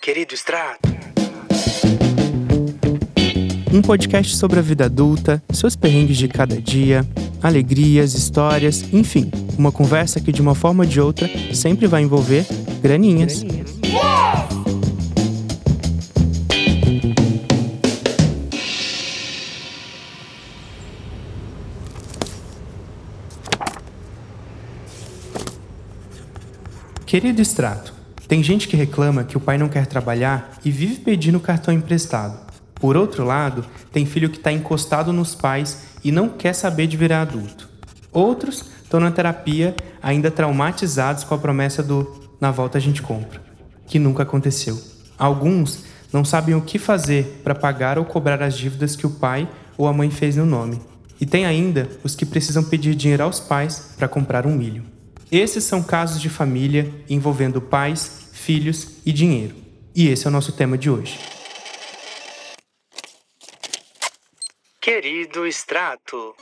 Querido Extrato. Um podcast sobre a vida adulta, seus perrengues de cada dia, alegrias, histórias, enfim, uma conversa que de uma forma ou de outra sempre vai envolver graninhas. Querido extrato, tem gente que reclama que o pai não quer trabalhar e vive pedindo cartão emprestado. Por outro lado, tem filho que está encostado nos pais e não quer saber de virar adulto. Outros estão na terapia ainda traumatizados com a promessa do na volta a gente compra, que nunca aconteceu. Alguns não sabem o que fazer para pagar ou cobrar as dívidas que o pai ou a mãe fez no nome. E tem ainda os que precisam pedir dinheiro aos pais para comprar um milho. Esses são casos de família envolvendo pais, filhos e dinheiro. E esse é o nosso tema de hoje. Querido Extrato.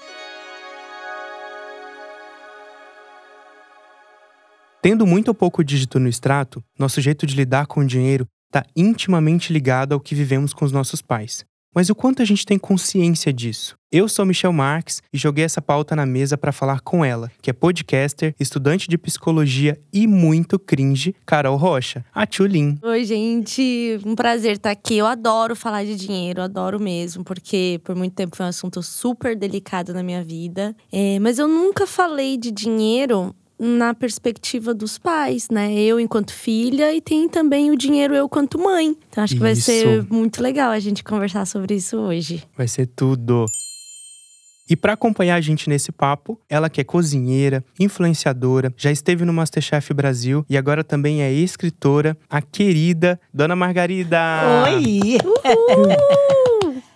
Tendo muito ou pouco dígito no extrato, nosso jeito de lidar com o dinheiro está intimamente ligado ao que vivemos com os nossos pais. Mas o quanto a gente tem consciência disso? Eu sou Michel Marques e joguei essa pauta na mesa para falar com ela, que é podcaster, estudante de psicologia e muito cringe, Carol Rocha, a Tchulin. Oi, gente. Um prazer estar aqui. Eu adoro falar de dinheiro, adoro mesmo, porque por muito tempo foi um assunto super delicado na minha vida. É, mas eu nunca falei de dinheiro na perspectiva dos pais, né? Eu enquanto filha e tem também o dinheiro eu quanto mãe. Então acho que vai Isso. ser muito legal a gente conversar sobre isso hoje. Vai ser tudo. E para acompanhar a gente nesse papo, ela que é cozinheira, influenciadora, já esteve no Masterchef Brasil e agora também é escritora, a querida Dona Margarida. Oi!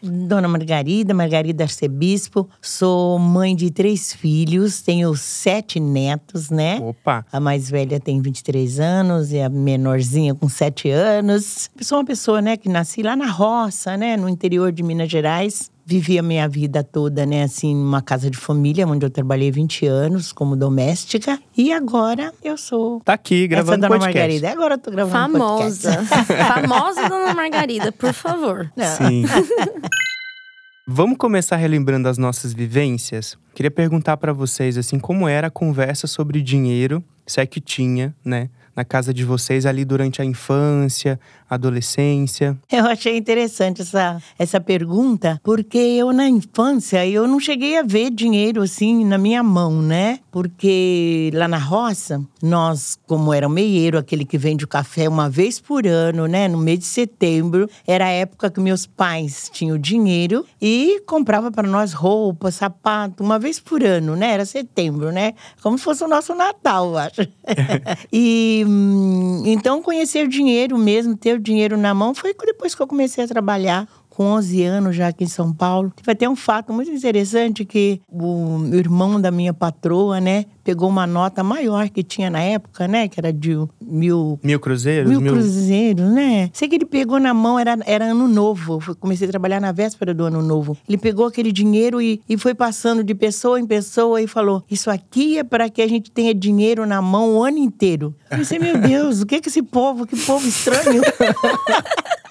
Dona Margarida, Margarida Arcebispo. Sou mãe de três filhos, tenho sete netos, né? Opa! A mais velha tem 23 anos e a menorzinha com 7 anos. Sou uma pessoa, né, que nasci lá na roça, né, no interior de Minas Gerais. Vivi a minha vida toda, né, assim, numa casa de família, onde eu trabalhei 20 anos como doméstica. E agora eu sou Tá aqui essa gravando Dona podcast. Margarida. Agora eu tô gravando podcast. Famosa. Famosa Dona Margarida, por favor. Sim. Vamos começar relembrando as nossas vivências? Queria perguntar para vocês assim, como era a conversa sobre dinheiro, se é que tinha, né, na casa de vocês ali durante a infância, adolescência. Eu achei interessante essa, essa pergunta, porque eu na infância eu não cheguei a ver dinheiro assim na minha mão, né? Porque lá na roça, nós, como era o meieiro, aquele que vende o café uma vez por ano, né? No mês de setembro, era a época que meus pais tinham dinheiro e comprava para nós roupa, sapato, uma vez por ano, né? Era setembro, né? Como se fosse o nosso Natal, eu acho. e hum, então conhecer o dinheiro mesmo, ter dinheiro na mão, foi depois que eu comecei a trabalhar com 11 anos já aqui em São Paulo. Vai ter um fato muito interessante que o irmão da minha patroa, né, pegou uma nota maior que tinha na época, né, que era de mil Mil cruzeiros? Mil cruzeiros, né? Sei que ele pegou na mão, era, era ano novo. Eu comecei a trabalhar na véspera do ano novo. Ele pegou aquele dinheiro e, e foi passando de pessoa em pessoa e falou: Isso aqui é para que a gente tenha dinheiro na mão o ano inteiro. Eu pensei, meu Deus, o que é que esse povo, que povo estranho.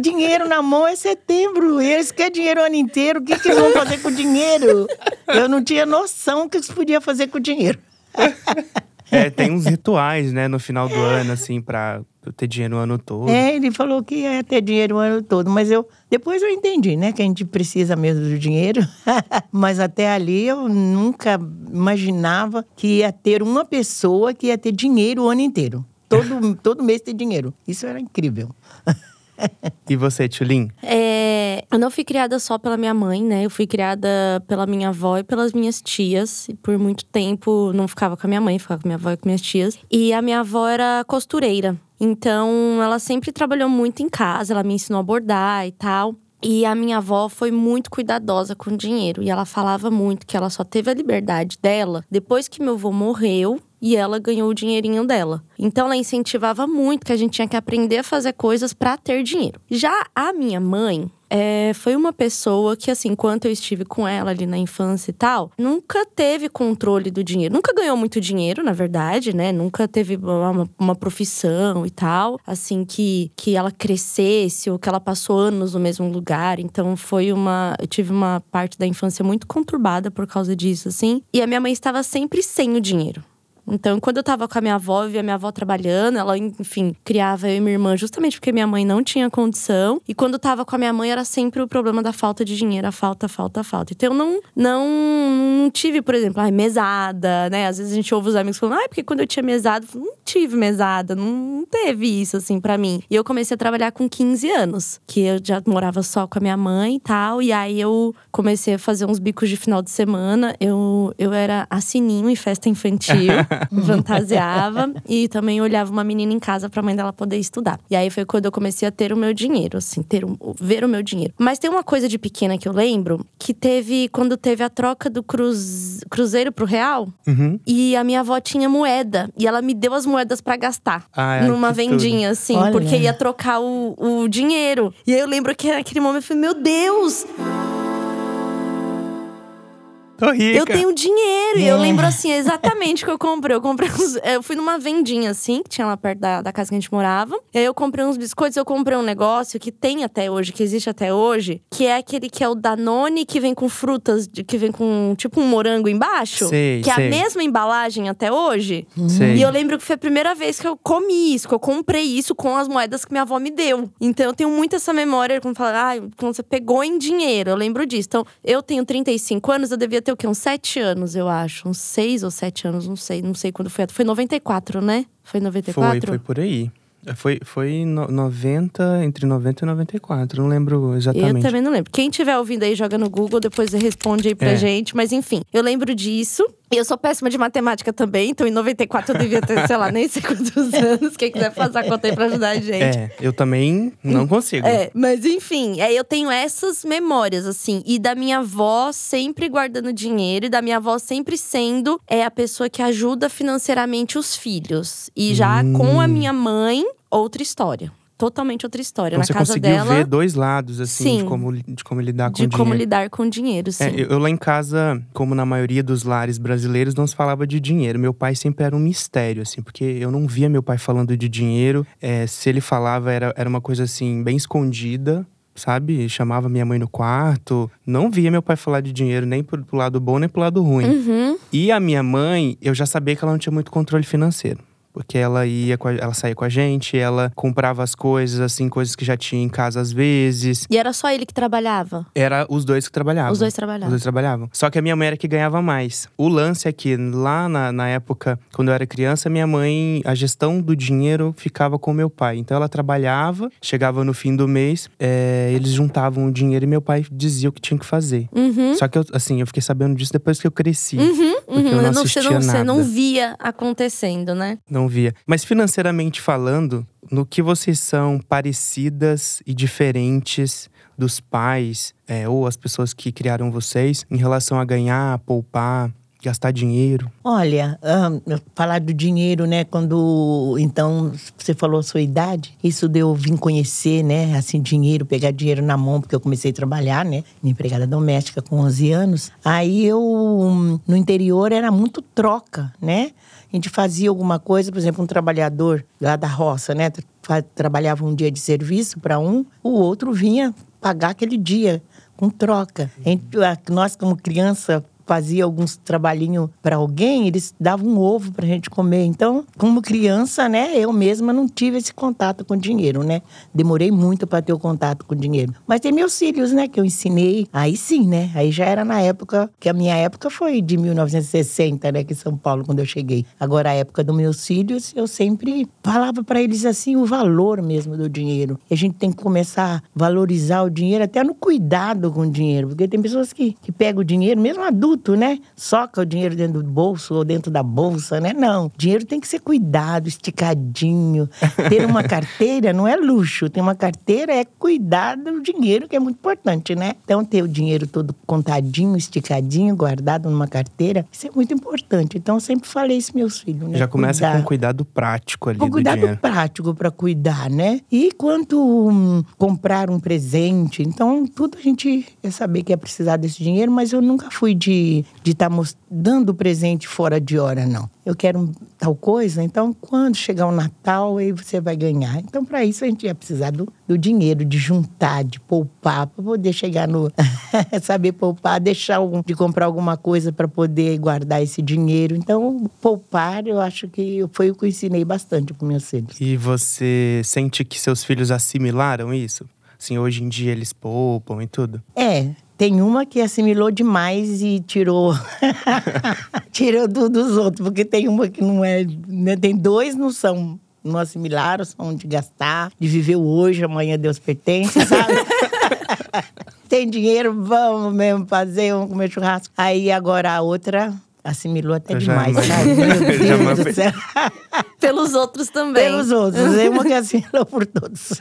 Dinheiro na mão é setembro. Eles querem dinheiro o ano inteiro. O que, que eles vão fazer com o dinheiro? Eu não tinha noção o que eles podiam fazer com o dinheiro. É, tem uns rituais, né, no final do ano, assim, pra ter dinheiro o ano todo. É, ele falou que ia ter dinheiro o ano todo, mas eu depois eu entendi, né, que a gente precisa mesmo do dinheiro. mas até ali eu nunca imaginava que ia ter uma pessoa que ia ter dinheiro o ano inteiro. Todo, todo mês ter dinheiro. Isso era incrível. E você, Tulin? É, eu não fui criada só pela minha mãe, né? Eu fui criada pela minha avó e pelas minhas tias. E por muito tempo não ficava com a minha mãe, ficava com a minha avó e com minhas tias. E a minha avó era costureira. Então, ela sempre trabalhou muito em casa, ela me ensinou a bordar e tal. E a minha avó foi muito cuidadosa com o dinheiro. E ela falava muito que ela só teve a liberdade dela depois que meu avô morreu e ela ganhou o dinheirinho dela. Então ela incentivava muito que a gente tinha que aprender a fazer coisas para ter dinheiro. Já a minha mãe, é, foi uma pessoa que, assim, enquanto eu estive com ela ali na infância e tal, nunca teve controle do dinheiro. Nunca ganhou muito dinheiro, na verdade, né? Nunca teve uma, uma, profissão e tal, assim, que, que ela crescesse ou que ela passou anos no mesmo lugar. Então foi uma. Eu tive uma parte da infância muito conturbada por causa disso, assim. E a minha mãe estava sempre sem o dinheiro. Então, quando eu tava com a minha avó, eu via minha avó trabalhando, ela, enfim, criava eu e minha irmã justamente porque minha mãe não tinha condição. E quando eu tava com a minha mãe, era sempre o problema da falta de dinheiro, a falta, falta, falta. Então, eu não, não, não tive, por exemplo, ai, mesada, né? Às vezes a gente ouve os amigos falando, ai, porque quando eu tinha mesada, eu não tive mesada, não teve isso, assim, para mim. E eu comecei a trabalhar com 15 anos, que eu já morava só com a minha mãe e tal. E aí eu comecei a fazer uns bicos de final de semana. Eu, eu era assininho em festa infantil. fantasiava e também olhava uma menina em casa para a mãe dela poder estudar. E aí foi quando eu comecei a ter o meu dinheiro, assim, ter um, ver o meu dinheiro. Mas tem uma coisa de pequena que eu lembro que teve quando teve a troca do cruz, cruzeiro pro real uhum. e a minha avó tinha moeda e ela me deu as moedas para gastar ai, numa vendinha tudo. assim, Olha. porque ia trocar o, o dinheiro. E aí eu lembro que naquele momento eu falei, meu Deus! Tô rica. Eu tenho dinheiro. E eu É. lembro assim, exatamente o que eu comprei. Eu comprei uns, Eu fui numa vendinha assim, que tinha lá perto da, da casa que a gente morava. E aí eu comprei uns biscoitos, eu comprei um negócio que tem até hoje, que existe até hoje, que é aquele que é o Danone, que vem com frutas, que vem com tipo um morango embaixo. Sei, que é sei. a mesma embalagem até hoje. Sei. E eu lembro que foi a primeira vez que eu comi isso, que eu comprei isso com as moedas que minha avó me deu. Então eu tenho muito essa memória quando fala, ah, quando você pegou em dinheiro, eu lembro disso. Então, eu tenho 35 anos, eu devia ter o quê? Uns 7 anos, eu acho. Uns 6 ou 7 anos, não sei, não sei quando foi. Foi 94, né? Foi 94? Foi, foi por aí. Foi, foi no, 90, entre 90 e 94, não lembro exatamente. Eu também não lembro. Quem tiver ouvindo aí, joga no Google, depois responde aí pra É. gente. Mas enfim, eu lembro disso. E eu sou péssima de matemática também, então em 94 eu devia ter, sei lá, nem sei quantos anos. Quem quiser fazer a conta aí pra ajudar a gente. É, eu também não consigo. É, mas enfim, é, eu tenho essas memórias, assim. E da minha avó sempre guardando dinheiro, e da minha avó sempre sendo é, a pessoa que ajuda financeiramente os filhos. E já Hum. com a minha mãe, outra história. Totalmente outra história. Então Na você casa conseguiu dela, ver dois lados, assim, de Sim. como, de como lidar com de o como dinheiro. lidar com dinheiro, sim. É, eu, eu lá em casa, como na maioria dos lares brasileiros, não se falava de dinheiro. Meu pai sempre era um mistério, assim, porque eu não via meu pai falando de dinheiro. É, se ele falava, era, era uma coisa assim, bem escondida. Sabe? Chamava minha mãe no quarto. Não via meu pai falar de dinheiro, nem pro, pro lado bom, nem pro lado ruim. Uhum. E a minha mãe, eu já sabia que ela não tinha muito controle financeiro. Porque ela ia, a- ela saía com a gente, ela comprava as coisas, assim, coisas que já tinha em casa às vezes. E era só ele que trabalhava? Era os dois que trabalhavam. Os dois Os trabalhavam. dois trabalhavam. Só que a minha mãe era que ganhava mais. O lance é que lá na, na época, quando eu era criança, minha mãe, a gestão do dinheiro ficava com meu pai. Então ela trabalhava, chegava no fim do mês, é, eles juntavam o dinheiro e meu pai dizia o que tinha que fazer. Uhum. Só que eu, assim, eu fiquei sabendo disso depois que eu cresci. Uhum, Porque eu não você, assistia não, você nada. não via acontecendo, né? Não via. Mas financeiramente falando, no que vocês são parecidas e diferentes dos pais é, ou as pessoas que criaram vocês em relação a ganhar, poupar, gastar dinheiro? Olha, ahn, falar do dinheiro, né? Quando então você falou a sua idade, isso deu vim conhecer, né? Assim, dinheiro, pegar dinheiro na mão, porque eu comecei a trabalhar, né? Minha empregada doméstica com 11 anos. Aí eu, no interior, era muito troca, né? A gente fazia alguma coisa, por exemplo, um trabalhador lá da roça, né? Tra- Trabalhava um dia de serviço para um, o outro vinha pagar aquele dia com troca. Gente- Nós, como criança, fazia alguns trabalhinhos para alguém, eles davam um ovo para a gente comer. Então, como criança, né, eu mesma não tive esse contato com dinheiro, né? Demorei muito para ter o contato com dinheiro. Mas tem meus filhos, né, que eu ensinei. Aí sim, né? Aí já era na época, que a minha época foi de 1960, né, que São Paulo, quando eu cheguei. Agora, a época dos meus filhos, eu sempre falava para eles assim o valor mesmo do dinheiro. E a gente tem que começar a valorizar o dinheiro até no cuidado com o dinheiro. Porque tem pessoas que, que pegam o dinheiro, mesmo adulto, bruto, né? Soca o dinheiro dentro do bolso ou dentro da bolsa, né? Não. Dinheiro tem que ser cuidado, esticadinho. Ter uma carteira não é luxo. Ter uma carteira é cuidar do dinheiro, que é muito importante, né? Então, ter o dinheiro todo contadinho, esticadinho, guardado numa carteira, isso é muito importante. Então, eu sempre falei isso meus filhos, né? Já começa Cuidar. com cuidado prático ali Com do cuidado dinheiro. prático para cuidar, né? E quanto hum, comprar um presente, então tudo a gente é saber que é precisar desse dinheiro, mas eu nunca fui de estar dando presente fora de hora, não. Eu quero tal coisa, então quando chegar o Natal, aí você vai ganhar. Então, para isso, a gente ia precisar do, do dinheiro, de juntar, de poupar, para poder chegar no. saber poupar, deixar algum, de comprar alguma coisa para poder guardar esse dinheiro. Então, poupar, eu acho que foi o que eu ensinei bastante para meus filhos. E você sente que seus filhos assimilaram isso? Assim, hoje em dia eles poupam e tudo? É, tem uma que assimilou demais e tirou tirou do, dos outros, porque tem uma que não é, né, tem dois não são não assimilaram, são de gastar, de viver hoje, amanhã Deus pertence, sabe? tem dinheiro, vamos mesmo fazer, vamos comer churrasco. Aí agora a outra assimilou até Eu já demais, imagino. sabe? Meu Eu já Deus do céu. Pelos outros também. Pelos outros, é uma que assimilou por todos.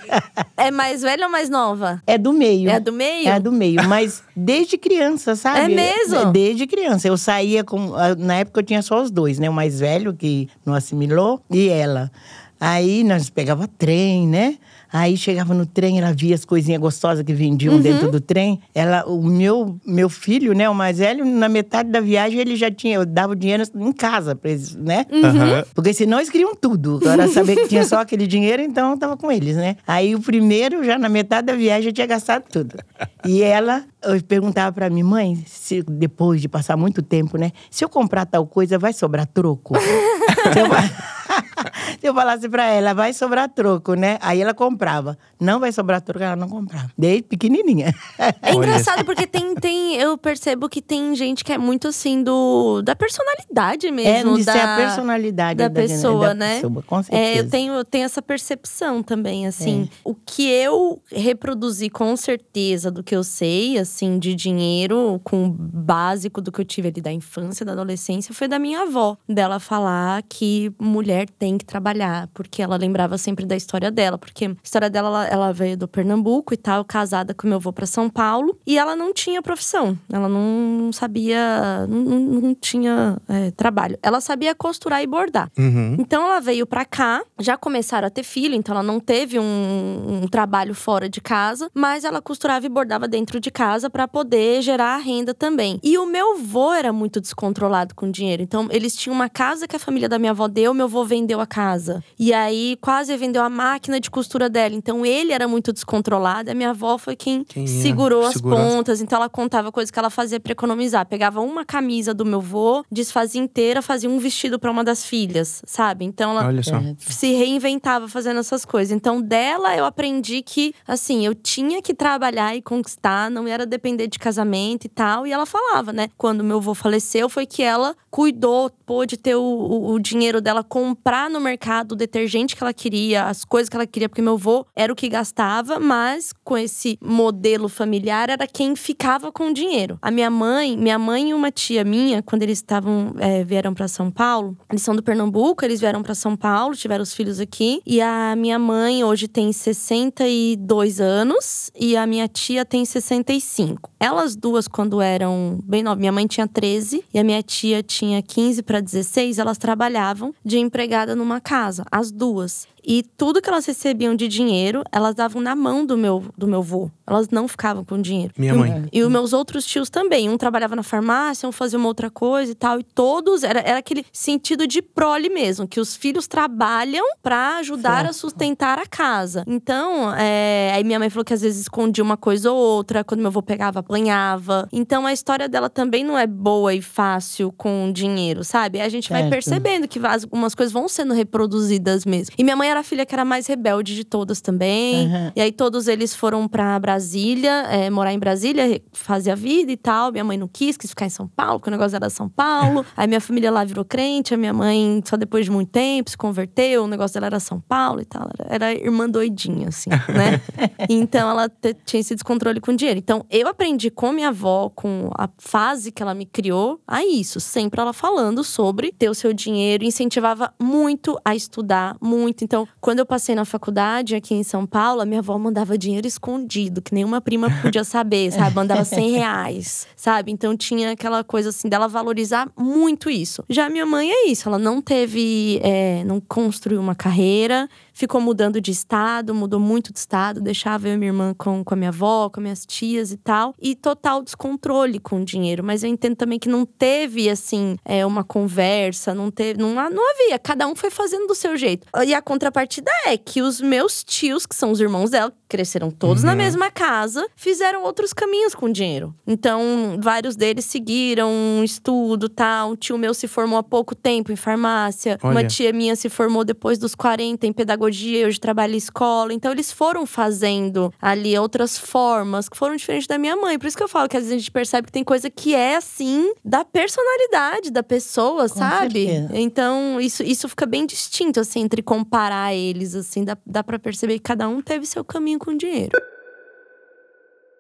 É mais velha ou mais nova? É do meio. É do meio? É do meio, mas desde criança, sabe? É mesmo? Desde criança. Eu saía com. Na época eu tinha só os dois, né? O mais velho, que não assimilou, e ela. Aí nós pegava trem, né? Aí chegava no trem, ela via as coisinhas gostosas que vendiam Uhum. dentro do trem. Ela, o meu, meu filho, né, o mais velho, na metade da viagem ele já tinha, eu dava o dinheiro em casa pra eles, né? Uhum. Porque senão eles queriam tudo. Agora, saber que tinha só aquele dinheiro, então eu tava com eles, né? Aí o primeiro, já na metade da viagem, eu tinha gastado tudo. E ela perguntava pra mim, mãe, se, depois de passar muito tempo, né? Se eu comprar tal coisa, vai sobrar troco? se, eu, se eu falasse pra ela, vai sobrar troco, né? Aí ela comprava. Não vai sobrar troco, ela não comprava. Desde pequenininha. É engraçado porque tem, tem. Eu percebo que tem gente que é muito assim do. da personalidade É, mesmo. isso da, é a personalidade da da, pessoa, da né? pessoa, com certeza. É, eu tenho, eu tenho essa percepção também, assim. É. O que eu reproduzi com certeza do que eu sei, assim, de dinheiro, com o básico do que eu tive ali da infância, da adolescência, foi da minha avó. Dela falar que mulher tem que trabalhar, porque ela lembrava sempre da história dela. Porque a história dela, ela, ela veio do Pernambuco e tal, casada com meu avô pra São Paulo. E ela não tinha profissão. Ela não sabia, não, não- tinha é, trabalho. Ela sabia costurar e bordar. Uhum. Então ela veio pra cá, já começaram a ter filho, então ela não teve um, um trabalho fora de casa, mas ela costurava e bordava dentro de casa pra poder gerar renda também. E o meu avô era muito descontrolado com dinheiro, então eles tinham uma casa que a família da minha avó deu, meu avô vendeu a casa. E aí quase vendeu a máquina de costura dela, então ele era muito descontrolado, a minha avó foi quem, Quem segurou as segurar as- pontas, então ela contava coisas que ela fazia pra economizar. Pegava uma camisa do meu avô, desfazia inteira, fazia um vestido pra uma das filhas, sabe? Então ela. É. se reinventava fazendo essas coisas. Então, dela eu aprendi que, assim, eu tinha que trabalhar e conquistar, não era depender de casamento e tal. E ela falava, né? Quando meu avô faleceu, foi que ela cuidou, pôde ter o, o, o dinheiro dela comprar no mercado o detergente que ela queria, as coisas que ela queria, porque meu avô era o que gastava, mas com esse modelo familiar era quem ficava com o dinheiro. A minha mãe, minha mãe e uma tia minha, quando eles estavam é, vieram para São Paulo, eles são do Pernambuco, eles vieram para São Paulo, tiveram os filhos aqui, e a minha mãe hoje tem 62 anos e a minha tia tem 65. Elas duas quando eram bem novas, minha mãe tinha 13 e a minha tia tinha 15 para 16, elas trabalhavam de empregada numa casa, as duas. E tudo que elas recebiam de dinheiro, elas davam na mão do meu, do meu vô. Elas não ficavam com dinheiro. Minha mãe. E os meus outros tios também. Um trabalhava na farmácia, um fazia uma outra coisa e tal. E todos, era, era aquele sentido de prole mesmo, que os filhos trabalham pra ajudar a Certo. sustentar a casa. Então, é, aí minha mãe falou que às vezes escondia uma coisa ou outra, quando meu avô pegava, apanhava. Então a história dela também não é boa e fácil com dinheiro, sabe? A gente vai Certo. percebendo que algumas coisas vão sendo reproduzidas mesmo. E minha mãe era a filha que era mais rebelde de todas também. Aham. E aí todos eles foram pra Brasília, é, morar em Brasília, fazer a vida e tal. Minha mãe não quis, quis ficar em São Paulo, porque o negócio era São Paulo. Aí minha família lá virou crente, a minha mãe, só depois de muito tempo, se converteu, o negócio dela era São Paulo e tal. Era, era irmã doidinha, assim, né? então ela tinha esse descontrole com dinheiro. Então eu aprendi com minha avó, com a fase que ela me criou, a isso. Sempre ela falando sobre ter o seu dinheiro, incentivava muito a estudar, muito. Então, quando eu passei na faculdade aqui em São Paulo, a minha avó mandava dinheiro escondido, que nenhuma prima podia saber, sabe? Mandava 100 reais, sabe? Então tinha aquela coisa assim dela valorizar muito isso. Já minha mãe é isso, ela não teve, é, não construiu uma carreira, ficou mudando de estado, mudou muito de estado, deixava eu e minha irmã com, com a minha avó, com minhas tias e tal. E total descontrole com o dinheiro. Mas eu entendo também que não teve, assim, é, uma conversa, não teve. Não, não havia. Cada um foi fazendo do seu jeito. E a contrapartida é que os meus tios, que são os irmãos dela, cresceram todos uhum. na mesma casa, fizeram outros caminhos com o dinheiro. Então, vários deles seguiram um estudo tal. Um tio meu se formou há pouco tempo em farmácia. Olha. Uma tia minha se formou depois dos 40 em pedagogia pedagogia, hoje trabalho em escola. Então eles foram fazendo ali outras formas que foram diferentes da minha mãe. Por isso que eu falo que às vezes a gente percebe que tem coisa que é assim da personalidade da pessoa, Com sabe? Certeza. Então isso, isso fica bem distinto, assim, entre comparar eles, assim, dá, dá para perceber que cada um teve seu caminho com dinheiro.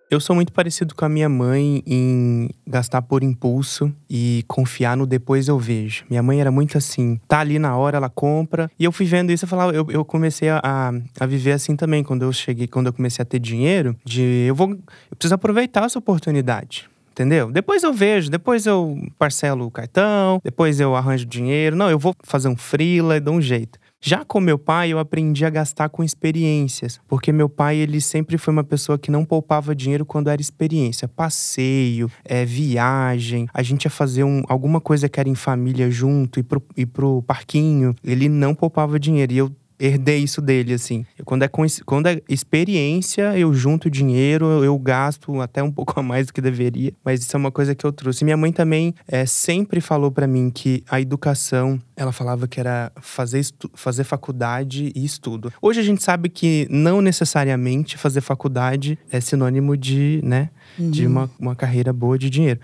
Eu sou muito parecido com a minha mãe em gastar por impulso e confiar no depois eu vejo. Minha mãe era muito assim, tá ali na hora, ela compra. E eu fui vendo isso, eu falava, eu, eu comecei a, a viver assim também quando eu cheguei, quando eu comecei a ter dinheiro, de eu vou, eu preciso aproveitar essa oportunidade entendeu? Depois eu vejo, depois eu parcelo o cartão, depois eu arranjo dinheiro. Não, eu vou fazer um freela e dou um jeito. Já com meu pai, eu aprendi a gastar com experiências, porque meu pai ele sempre foi uma pessoa que não poupava dinheiro quando era experiência, passeio, é, viagem, a gente ia fazer um, alguma coisa que era em família junto, ir pro, ir pro parquinho, ele não poupava dinheiro. E eu herdei isso dele, assim. Quando é, quando é experiência, eu junto dinheiro, eu gasto até um pouco a mais do que deveria, mas isso é uma coisa que eu trouxe. Minha mãe também é, sempre falou para mim que a educação, ela falava que era fazer, fazer faculdade e estudo. Hoje a gente sabe que não necessariamente fazer faculdade é sinônimo de, né, uhum. de uma, uma carreira boa de dinheiro.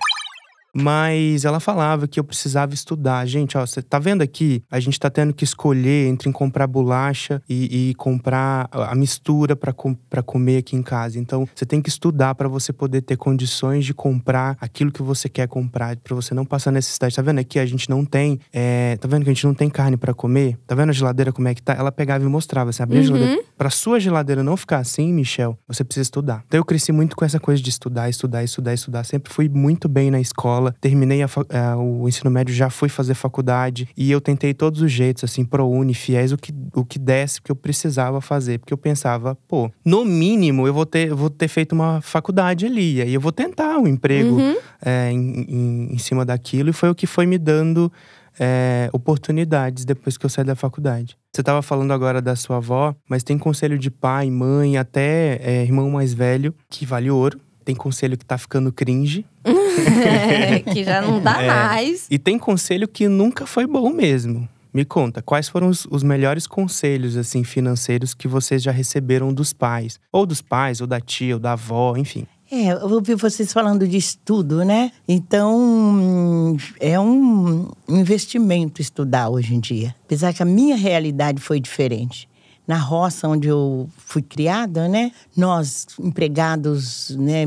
Mas ela falava que eu precisava estudar. Gente, ó, você tá vendo aqui? A gente tá tendo que escolher entre comprar bolacha e, e comprar a mistura para com, comer aqui em casa. Então, você tem que estudar para você poder ter condições de comprar aquilo que você quer comprar, para você não passar necessidade. Tá vendo aqui? A gente não tem. É, tá vendo que a gente não tem carne para comer? Tá vendo a geladeira como é que tá? Ela pegava e mostrava. Você abria uhum. a geladeira. Pra sua geladeira não ficar assim, Michel, você precisa estudar. Então, eu cresci muito com essa coisa de estudar, estudar, estudar, estudar. Sempre fui muito bem na escola escola, terminei a, a, o ensino médio, já fui fazer faculdade e eu tentei todos os jeitos, assim, pro uni, fiéis, o que, o que desse, que eu precisava fazer, porque eu pensava, pô, no mínimo eu vou ter, vou ter feito uma faculdade ali, e aí eu vou tentar um emprego uhum. é, em, em, em cima daquilo, e foi o que foi me dando é, oportunidades depois que eu saí da faculdade. Você estava falando agora da sua avó, mas tem conselho de pai, mãe, até é, irmão mais velho, que vale ouro. Tem conselho que tá ficando cringe. é, que já não dá é. mais. E tem conselho que nunca foi bom mesmo. Me conta, quais foram os, os, melhores conselhos assim financeiros que vocês já receberam dos pais? Ou dos pais, ou da tia, ou da avó, enfim. É, eu ouvi vocês falando de estudo, né? Então, é um investimento estudar hoje em dia. Apesar que a minha realidade foi diferente na roça onde eu fui criada, né? Nós, empregados, né,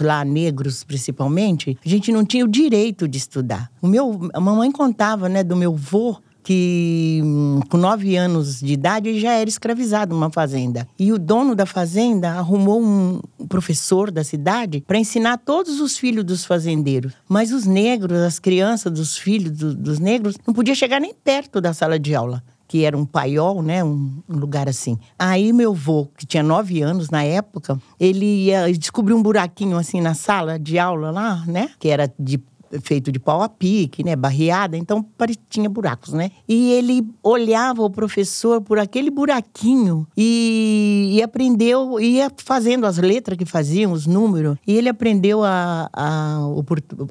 lá, negros principalmente, a gente não tinha o direito de estudar. O meu, a mamãe contava, né, do meu vô que hum, com nove anos de idade já era escravizado numa fazenda. E o dono da fazenda arrumou um professor da cidade para ensinar todos os filhos dos fazendeiros. Mas os negros, as crianças dos filhos do, dos negros, não podia chegar nem perto da sala de aula que era um paiol, né? Um, um, lugar assim. Aí meu avô, que tinha nove anos na época, ele ia descobriu um buraquinho assim na sala de aula lá, né? Que era de feito de pau a pique, né, barreada, então tinha buracos, né? E ele olhava o professor por aquele buraquinho e, e aprendeu, ia fazendo as letras que faziam, os números, e ele aprendeu a, a,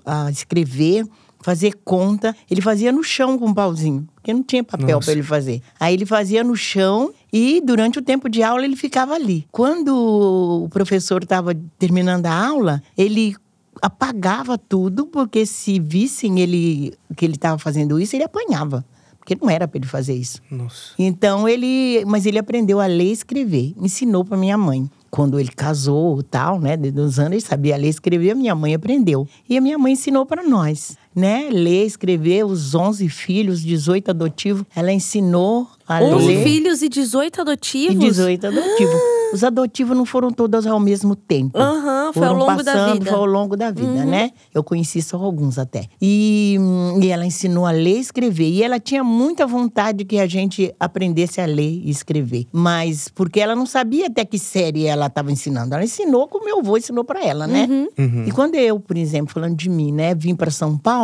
a escrever fazer conta. Ele fazia no chão com um pauzinho, porque não tinha papel para ele fazer. Aí ele fazia no chão e durante o tempo de aula ele ficava ali. Quando o professor estava terminando a aula, ele apagava tudo, porque se vissem ele que ele estava fazendo isso, ele apanhava. Porque não era para ele fazer isso. Nossa. Então ele, mas ele aprendeu a ler e escrever, ensinou para minha mãe. Quando ele casou, tal, né, de uns anos ele sabia ler e escrever, a minha mãe aprendeu. E a minha mãe ensinou para nós, né, ler, escrever, os 11 filhos, 18 adotivos, ela ensinou a 11 ler. filhos e 18 E adotivos? 18 adotivos. Os adotivos não foram todos ao mesmo tempo. Aham, foi ao longo da vida. Uhum. Foi ao longo da vida, né? Eu conheci só alguns até. E, e ela ensinou a ler e escrever. E ela tinha muita vontade que a gente aprendesse a ler e escrever. Mas porque ela não sabia até que série ela estava ensinando. Ela ensinou como meu avô ensinou para ela, né? Uhum. E quando eu, por exemplo, falando de mim, né, vim para São Paulo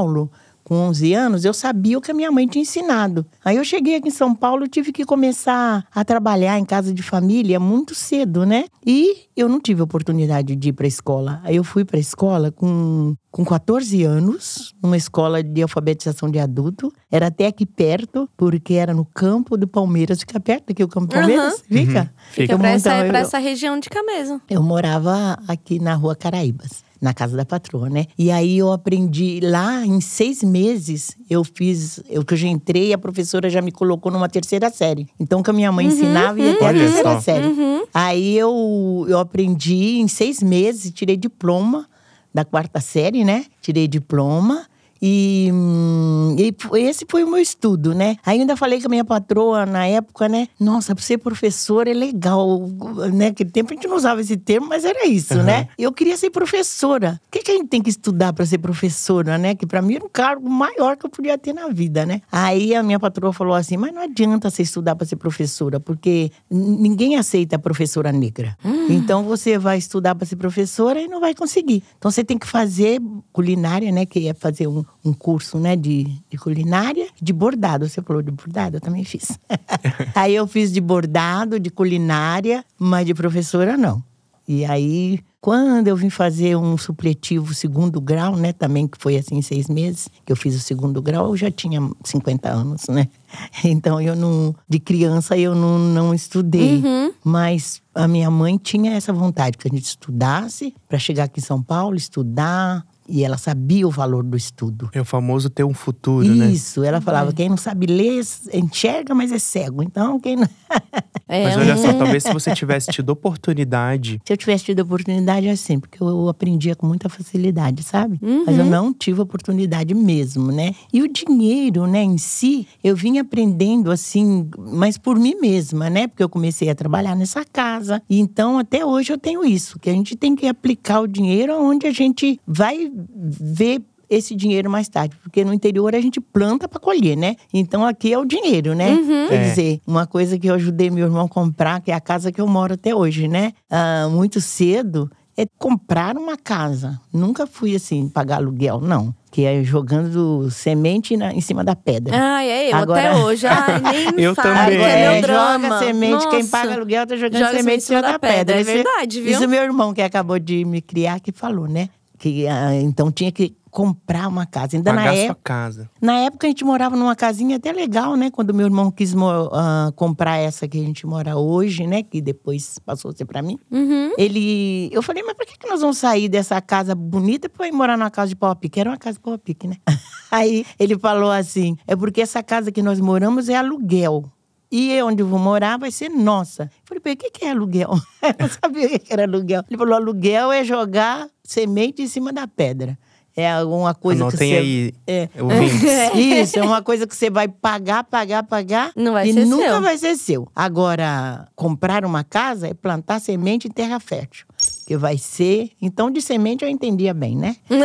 com 11 anos, eu sabia o que a minha mãe tinha ensinado. Aí eu cheguei aqui em São Paulo tive que começar a trabalhar em casa de família muito cedo, né? E eu não tive oportunidade de ir para a escola. Aí eu fui para a escola com, com 14 anos, numa escola de alfabetização de adulto. Era até aqui perto, porque era no campo do Palmeiras. Fica perto aqui o campo do Palmeiras? Fica? Fica Eu pra essa, montava- pra eu- essa região de cá mesmo. eu morava aqui na rua Caraíbas, na casa da patroa, né? E aí eu aprendi lá em seis meses. Eu fiz, eu que eu já entrei, a professora já me colocou numa terceira série. Então que a minha mãe ensinava ia até a terceira só. série. Aí eu eu aprendi em seis meses, tirei diploma da quarta série, né? Tirei diploma. E, hum, e esse foi o meu estudo, né? Ainda falei com a minha patroa na época, né? Nossa, ser professor é legal, né? Naquele tempo a gente não usava esse termo, mas era isso, né? Eu queria ser professora. O que, que a gente tem que estudar para ser professora, né? Que para mim era um cargo maior que eu podia ter na vida, né? Aí a minha patroa falou assim: mas não adianta você estudar para ser professora, porque ninguém aceita professora negra. Então você vai estudar para ser professora e não vai conseguir. Então você tem que fazer culinária, né? Que é fazer um, um curso, né? De, de culinária, de bordado. Você falou de bordado, eu também fiz. aí eu fiz de bordado, de culinária, mas de professora não. E aí, quando eu vim fazer um supletivo segundo grau, né, também que foi assim seis meses, que eu fiz o segundo grau, eu já tinha 50 anos, né? Então eu não, de criança eu não, não estudei, mas a minha mãe tinha essa vontade que a gente estudasse para chegar aqui em São Paulo, estudar, e ela sabia o valor do estudo. É o famoso ter um futuro, né? Isso, ela falava, quem não sabe ler, enxerga, mas é cego. Então, quem não... É, Mas olha só, talvez se você tivesse tido oportunidade. Se eu tivesse tido oportunidade, é assim, porque eu aprendia com muita facilidade, sabe? Mas eu não tive oportunidade mesmo, né? E o dinheiro, né, em si, eu vim aprendendo assim, mas por mim mesma, né? Porque eu comecei a trabalhar nessa casa. E então, até hoje, eu tenho isso, que a gente tem que aplicar o dinheiro onde a gente vai ver esse dinheiro mais tarde, porque no interior a gente planta para colher, né? Então aqui é o dinheiro, né? Quer É. dizer, uma coisa que eu ajudei meu irmão a comprar, que é a casa que eu moro até hoje, né? Ah, muito cedo, é comprar uma casa. Nunca fui assim, pagar aluguel, não. Que é jogando semente na- em cima da pedra. Ah, é eu Agora- até hoje. Ai, nem me Eu fala, também. que é meu É, drama. joga semente, quem Nossa. paga aluguel tá jogando Joga semente em cima da pedra. É Isso- verdade, viu? Isso meu irmão que acabou de me criar que falou, né? Que ah, então tinha que comprar uma casa. Ainda na Pagar época sua casa. na época a gente morava numa casinha até legal, né? Quando meu irmão quis ah, comprar essa que a gente mora hoje, né? Que depois passou a ser pra mim. Uhum. Ele, eu falei, mas por que, que nós vamos sair dessa casa bonita pra ir morar numa casa de pau a pique? Era uma casa de pau a pique, né? Aí ele falou assim, é porque essa casa que nós moramos é aluguel. E onde eu vou morar vai ser nossa. Eu falei, "Pô, o que que é aluguel? Eu não sabia o que que era aluguel. Ele falou, aluguel é jogar semente em cima da pedra. É alguma coisa que Anotem você... aí, É. Isso, é uma coisa que você vai pagar, pagar, pagar. Não vai e ser nunca seu. vai ser seu. Agora, comprar uma casa é plantar semente em terra fértil. Que vai ser. Então, de semente eu entendia bem, né? Aham,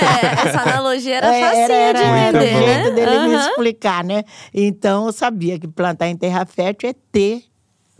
é, essa analogia era É, facinha era, de era entender, o né? jeito dele me Aham. explicar, né? Então, eu sabia que plantar em terra fértil é ter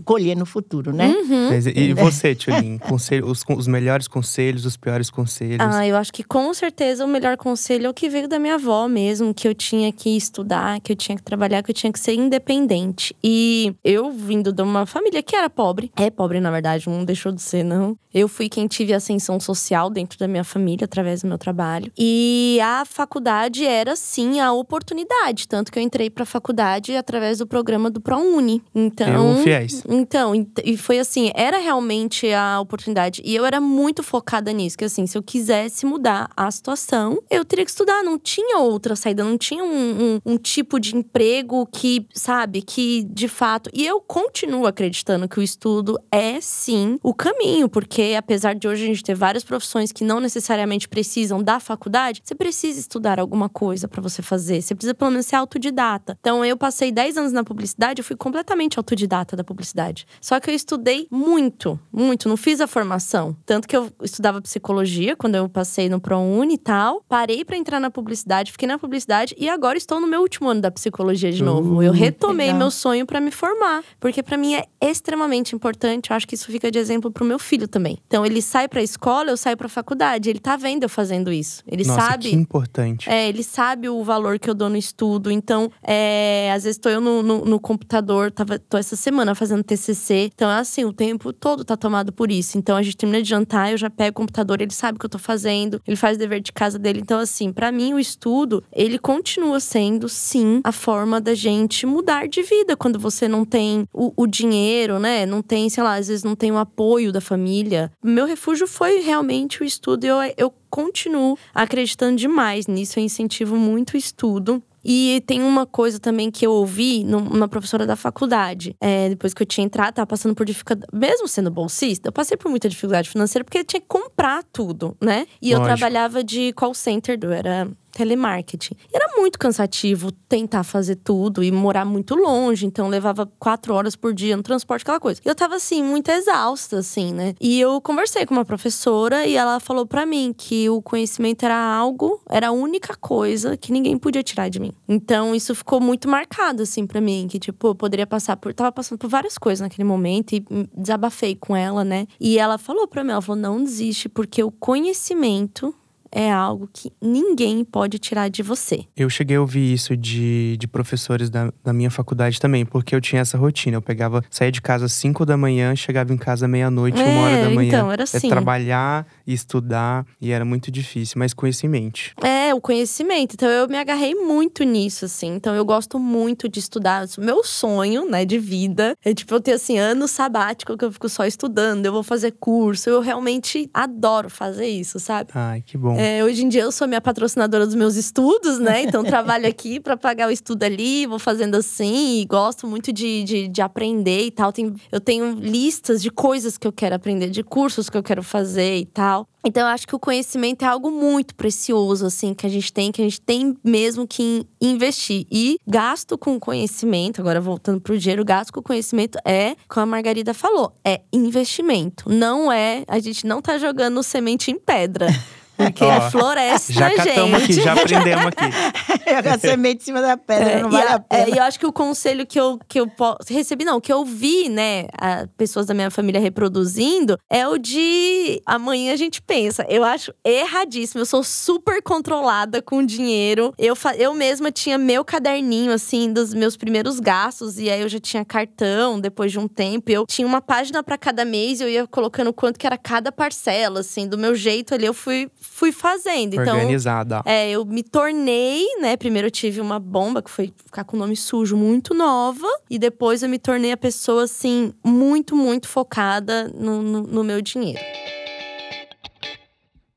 colher no futuro, né? Mas e e você, Tchulin? Os, os melhores conselhos, os piores conselhos? Ah, eu acho que com certeza o melhor conselho é o que veio da minha avó mesmo, que eu tinha que estudar, que eu tinha que trabalhar, que eu tinha que ser independente. E eu vindo de uma família que era pobre, é pobre na verdade, não deixou de ser não. Eu fui quem tive ascensão social dentro da minha família através do meu trabalho. E a faculdade era sim a oportunidade, tanto que eu entrei para faculdade através do programa do ProUni. Então, Eu, fiéis. Então, ent- e foi assim, era realmente a oportunidade. E eu era muito focada nisso, que assim, se eu quisesse mudar a situação, eu teria que estudar. Não tinha outra saída, não tinha um, um- um tipo de emprego que, sabe, que de fato. E eu continuo acreditando que o estudo é sim o caminho, porque apesar de hoje a gente ter várias profissões que não necessariamente precisam da faculdade, você precisa estudar alguma coisa pra você fazer. Você precisa pelo menos ser autodidata. Então eu passei 10 anos na publicidade, eu fui completamente autodidata da publicidade. Só que eu estudei muito, muito, não fiz a formação. Tanto que eu estudava psicologia quando eu passei no ProUni e tal. Parei pra entrar na publicidade, fiquei na publicidade e agora estou no meu último ano da psicologia de novo. Eu retomei legal. meu sonho pra me formar, porque pra mim é extremamente importante. Eu acho que isso fica de exemplo pro meu filho também. Então ele sai pra escola, eu saio pra faculdade. Ele tá vendo eu fazendo isso. Ele Nossa, sabe que importante. é, ele sabe o valor que eu dou no estudo. Então, é, às vezes tô eu no, no, no computador, tava, tô essa semana fazendo TCC. Então, é assim, o tempo todo tá tomado por isso. Então, a gente termina de jantar, eu já pego o computador, ele sabe o que eu tô fazendo, ele faz o dever de casa dele. Então, assim, pra mim, o estudo, ele continua sendo, sim, a forma da gente mudar de vida. Quando você não tem o, o dinheiro, né? Não tem, sei lá, às vezes não tem o apoio da família. Meu refúgio foi realmente o estudo. Eu, eu continuo acreditando demais nisso. Eu incentivo muito o estudo. E tem uma coisa também que eu ouvi numa professora da faculdade. É, depois que eu tinha entrado, tava passando por dificuldade. Mesmo sendo bolsista, eu passei por muita dificuldade financeira porque eu tinha que comprar tudo, né? E eu Lógico. trabalhava de call center, eu era telemarketing. Era muito cansativo tentar fazer tudo e morar muito longe, então levava quatro horas por dia no transporte, aquela coisa. Eu tava assim, muito exausta, assim, né? E eu conversei com uma professora e ela falou pra mim que o conhecimento era algo, era a única coisa que ninguém podia tirar de mim. Então isso ficou muito marcado, assim, pra mim, que tipo, eu poderia passar por. Tava passando por várias coisas naquele momento e desabafei com ela, né? E ela falou pra mim, ela falou: não desiste, porque o conhecimento é algo que ninguém pode tirar de você. Eu cheguei a ouvir isso de, de professores da, da minha faculdade também, porque eu tinha essa rotina. Eu pegava, saía de casa às 5 da manhã, chegava em casa meia-noite, uma hora É, da manhã. então, era É assim. trabalhar e estudar, e era muito difícil, mas com isso em mente. É, o conhecimento. Então eu me agarrei muito nisso, assim. Então eu gosto muito de estudar. Meu sonho, né, de vida é tipo eu ter assim ano sabático que eu fico só estudando, eu vou fazer curso. Eu realmente adoro fazer isso, sabe? Ai, que bom. É, hoje em dia eu sou minha patrocinadora dos meus estudos, né? Então trabalho aqui pra pagar o estudo ali, vou fazendo assim e gosto muito de, de, de aprender e tal. Tem, eu tenho listas de coisas que eu quero aprender, de cursos que eu quero fazer e tal. Então eu acho que o conhecimento é algo muito precioso, assim, que a gente tem, que a gente tem mesmo que in- investir. E gasto com conhecimento, agora voltando pro dinheiro, gasto com conhecimento é, como a Margarida falou, é investimento. Não é, a gente não tá jogando semente em pedra. Porque Ó, ele floresce Já na catamos gente. aqui, já aprendemos aqui. Jogar semente em cima da pedra, É, não vale a- a pena. é, e eu acho que o conselho que eu, que eu recebi, não, que eu vi, né, a- pessoas da minha família reproduzindo, é o de amanhã a gente pensa. Eu acho erradíssimo. Eu sou super controlada com dinheiro. Eu, eu mesma tinha meu caderninho, assim, dos meus primeiros gastos, e aí eu já tinha cartão depois de um tempo. Eu tinha uma página para cada mês e eu ia colocando quanto que era cada parcela, assim, do meu jeito ali, eu fui, fui fazendo. Então, Organizada. é, eu me tornei, né? Primeiro eu tive uma bomba que foi ficar com o nome sujo muito nova. E depois eu me tornei a pessoa, assim, muito, muito focada no, no, no meu dinheiro.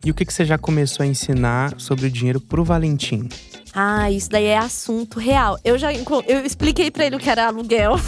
E o que, que você já começou a ensinar sobre o dinheiro pro Valentim? Ah, isso daí é assunto real. Eu já eu expliquei pra ele o que era aluguel.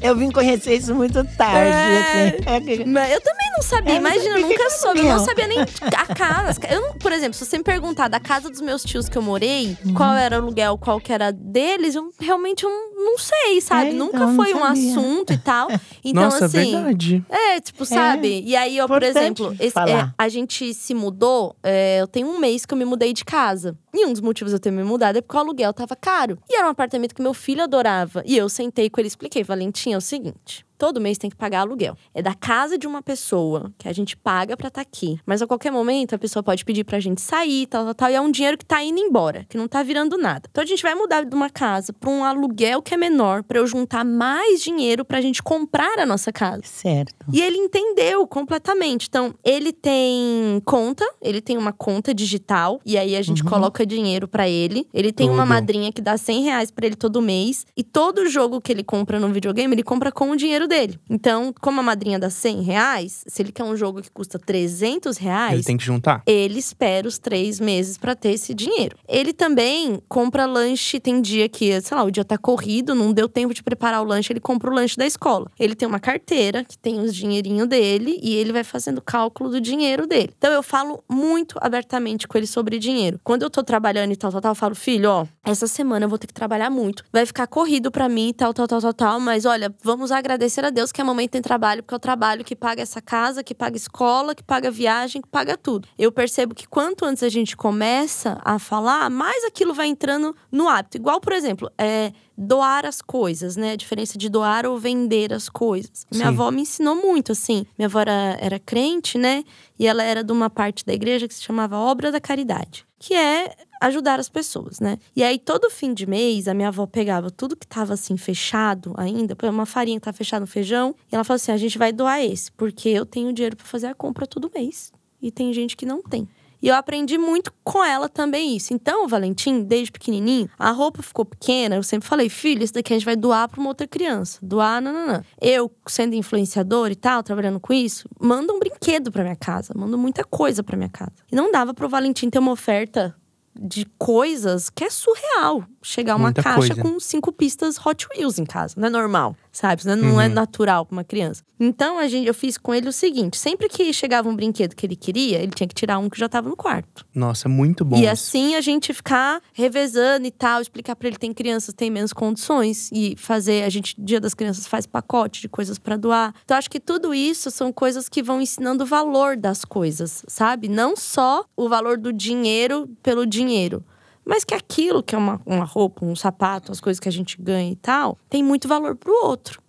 Eu vim conhecer isso muito tarde. É. assim. É Mas eu também não sabia? É, Imagina, eu nunca soube. Eu não sabia nem a casa. Eu não- por exemplo, se você me perguntar da casa dos meus tios que eu morei, qual era o aluguel, qual que era deles, eu realmente eu não, sei, sabe? É, Nunca então, foi um assunto e tal. Então, Nossa, assim. verdade. É, tipo, sabe? E aí, eu, por exemplo, esse- é, a gente se mudou. é, eu tenho um mês que eu me mudei de casa. E um dos motivos de eu ter me mudado é porque o aluguel tava caro. E era um apartamento que meu filho adorava. E eu sentei com ele e expliquei: Valentim, é o seguinte. Todo mês tem que pagar aluguel. É da casa de uma pessoa que a gente paga pra estar aqui. Mas a qualquer momento a pessoa pode pedir pra gente sair, tal, tal, tal. E é um dinheiro que tá indo embora, que não tá virando nada. Então a gente vai mudar de uma casa pra um aluguel que é menor, pra eu juntar mais dinheiro pra gente comprar a nossa casa. Certo. E ele entendeu completamente. Então, ele tem conta, ele tem uma conta digital, e aí a gente coloca dinheiro pra ele. Ele tem uma Tudo. madrinha que dá 100 reais pra ele todo mês. E todo jogo que ele compra no videogame, ele compra com o dinheiro dele. Então, como a madrinha dá 100 reais, se ele quer um jogo que custa 300 reais, Ele tem que juntar. ele espera os três meses pra ter esse dinheiro. Ele também compra lanche, tem dia que, sei lá, o dia tá corrido, não deu tempo de preparar o lanche, ele compra o lanche da escola. Ele tem uma carteira que tem os dinheirinho dele e ele vai fazendo cálculo do dinheiro dele. Então eu falo muito abertamente com ele sobre dinheiro. Quando eu tô trabalhando e tal, tal, tal, eu falo, filho, ó, essa semana eu vou ter que trabalhar muito. Vai ficar corrido pra mim e tal, tal, tal, tal, tal, mas olha, vamos agradecer a Deus que a mamãe tem trabalho, porque é o trabalho que paga essa casa, que paga escola, que paga viagem, que paga tudo. Eu percebo que quanto antes a gente começa a falar, mais aquilo vai entrando no hábito. Igual, por exemplo, é doar as coisas, né? A diferença de doar ou vender as coisas. Minha Sim. avó me ensinou muito, assim. Minha avó era, era crente, né? E ela era de uma parte da igreja que se chamava Obra da Caridade, que é ajudar as pessoas, né? E aí, todo fim de mês, a minha avó pegava tudo que tava assim, fechado ainda, uma farinha que tá fechada no feijão, e ela falou assim: a gente vai doar esse, porque eu tenho dinheiro pra fazer a compra todo mês. E tem gente que não tem. E eu aprendi muito com ela também isso. Então, o Valentim, desde pequenininho, a roupa ficou pequena. Eu sempre falei, filho, isso daqui a gente vai doar pra uma outra criança. Doar, não, não, não. Eu, sendo influenciador e tal, trabalhando com isso, mando um brinquedo pra minha casa. Mando muita coisa pra minha casa. E não dava pro Valentim ter uma oferta de coisas que é surreal. Chegar uma Muita caixa coisa. com cinco pistas Hot Wheels em casa. Não é normal, sabe? Isso Não é Uhum. natural pra uma criança. Então, a gente, eu fiz com ele o seguinte: sempre que chegava um brinquedo que ele queria, ele tinha que tirar um que já tava no quarto. Nossa, muito bom. E isso. assim a gente ficar revezando e tal, explicar pra ele tem crianças têm menos condições e fazer a gente Dia das Crianças faz pacote de coisas pra doar. Então acho que tudo isso são coisas que vão ensinando o valor das coisas, sabe? Não só o valor do dinheiro pelo dinheiro. Mas que aquilo que é uma, uma roupa, um sapato, as coisas que a gente ganha e tal, tem muito valor pro outro.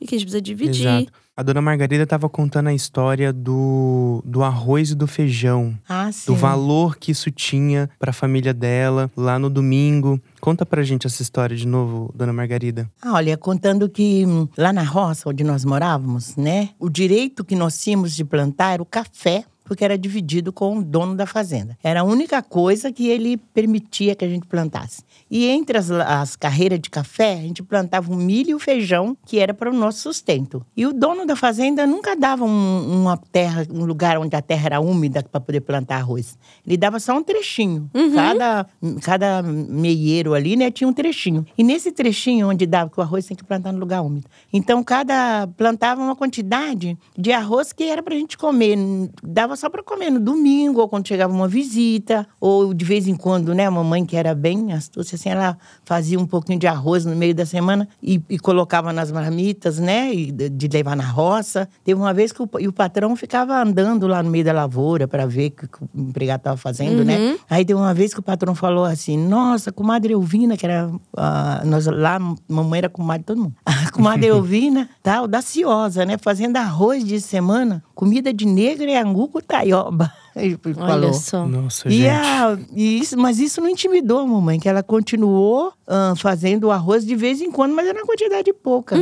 E que a gente precisa dividir. Exato. A dona Margarida estava contando a história do, do arroz e do feijão. Ah, sim. Do valor que isso tinha para a família dela lá no domingo. Conta pra gente essa história de novo, dona Margarida. Ah, olha, contando que hum, lá na roça onde nós morávamos, né? O direito que nós tínhamos de plantar era o café, porque era dividido com o dono da fazenda. Era a única coisa que ele permitia que a gente plantasse. E entre as, as carreiras de café, a gente plantava o milho e o feijão, que era para o nosso sustento. E o dono da fazenda nunca dava um- uma terra, um lugar onde a terra era úmida para poder plantar arroz. Ele dava só um trechinho. Cada, cada meieiro ali, né, tinha um trechinho. E nesse trechinho onde dava que o arroz tem que plantar no lugar úmido. Então, cada plantava uma quantidade de arroz que era para a gente comer. Dava só para comer no domingo, ou quando chegava uma visita, ou de vez em quando, né, a mamãe, que era bem astúcia, assim, ela fazia um pouquinho de arroz no meio da semana e, e colocava nas marmitas, né, e de, levar na roça. Teve uma vez que o, o patrão ficava andando lá no meio da lavoura para ver o que, que o empregado estava fazendo, né? Aí teve uma vez que o patrão falou assim: Nossa, comadre Elvina, que era. ah, nós lá, mamãe era comadre de todo mundo. A comadre Elvina tá audaciosa, né? Fazendo arroz de semana, comida de negro e angu com taioba. Ele Olha falou. só. Nossa, E gente. a, e isso, mas isso não intimidou a mamãe, que ela continuou fazendo o arroz de vez em quando, mas era uma quantidade pouca.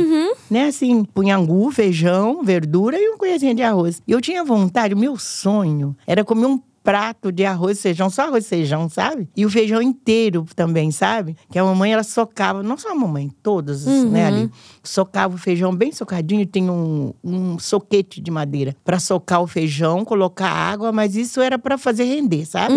Né? Assim, punha angu, feijão, verdura e uma coisinha de arroz. E eu tinha vontade, o meu sonho era comer um prato de arroz e feijão, só arroz e feijão, sabe? E o feijão inteiro também, sabe? Que a mamãe, ela socava, não só a mamãe, todas, né, ali. Socava o feijão bem socadinho, tem um, um soquete de madeira para socar o feijão, colocar água, mas isso era para fazer render, sabe?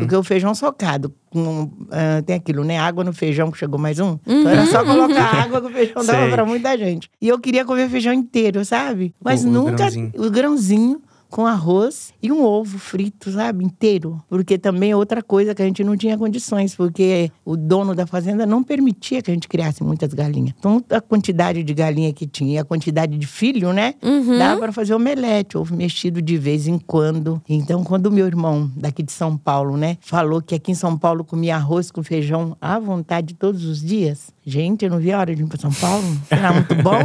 Porque o feijão socado, com, ah, tem aquilo, né? Água no feijão, que chegou mais um. Então era só colocar água que o feijão dava pra muita gente. E eu queria comer feijão inteiro, sabe? Mas O- o nunca. grãozinho. O grãozinho com arroz e um ovo frito, sabe? Inteiro. Porque também é outra coisa que a gente não tinha condições, porque o dono da fazenda não permitia que a gente criasse muitas galinhas. Então, a quantidade de galinha que tinha a quantidade de filho, né? Dava para fazer omelete, ovo mexido de vez em quando. Então, quando o meu irmão, daqui de São Paulo, né, falou que aqui em São Paulo comia arroz com feijão à vontade todos os dias, gente, eu não vi a hora de ir para São Paulo. Era muito bom.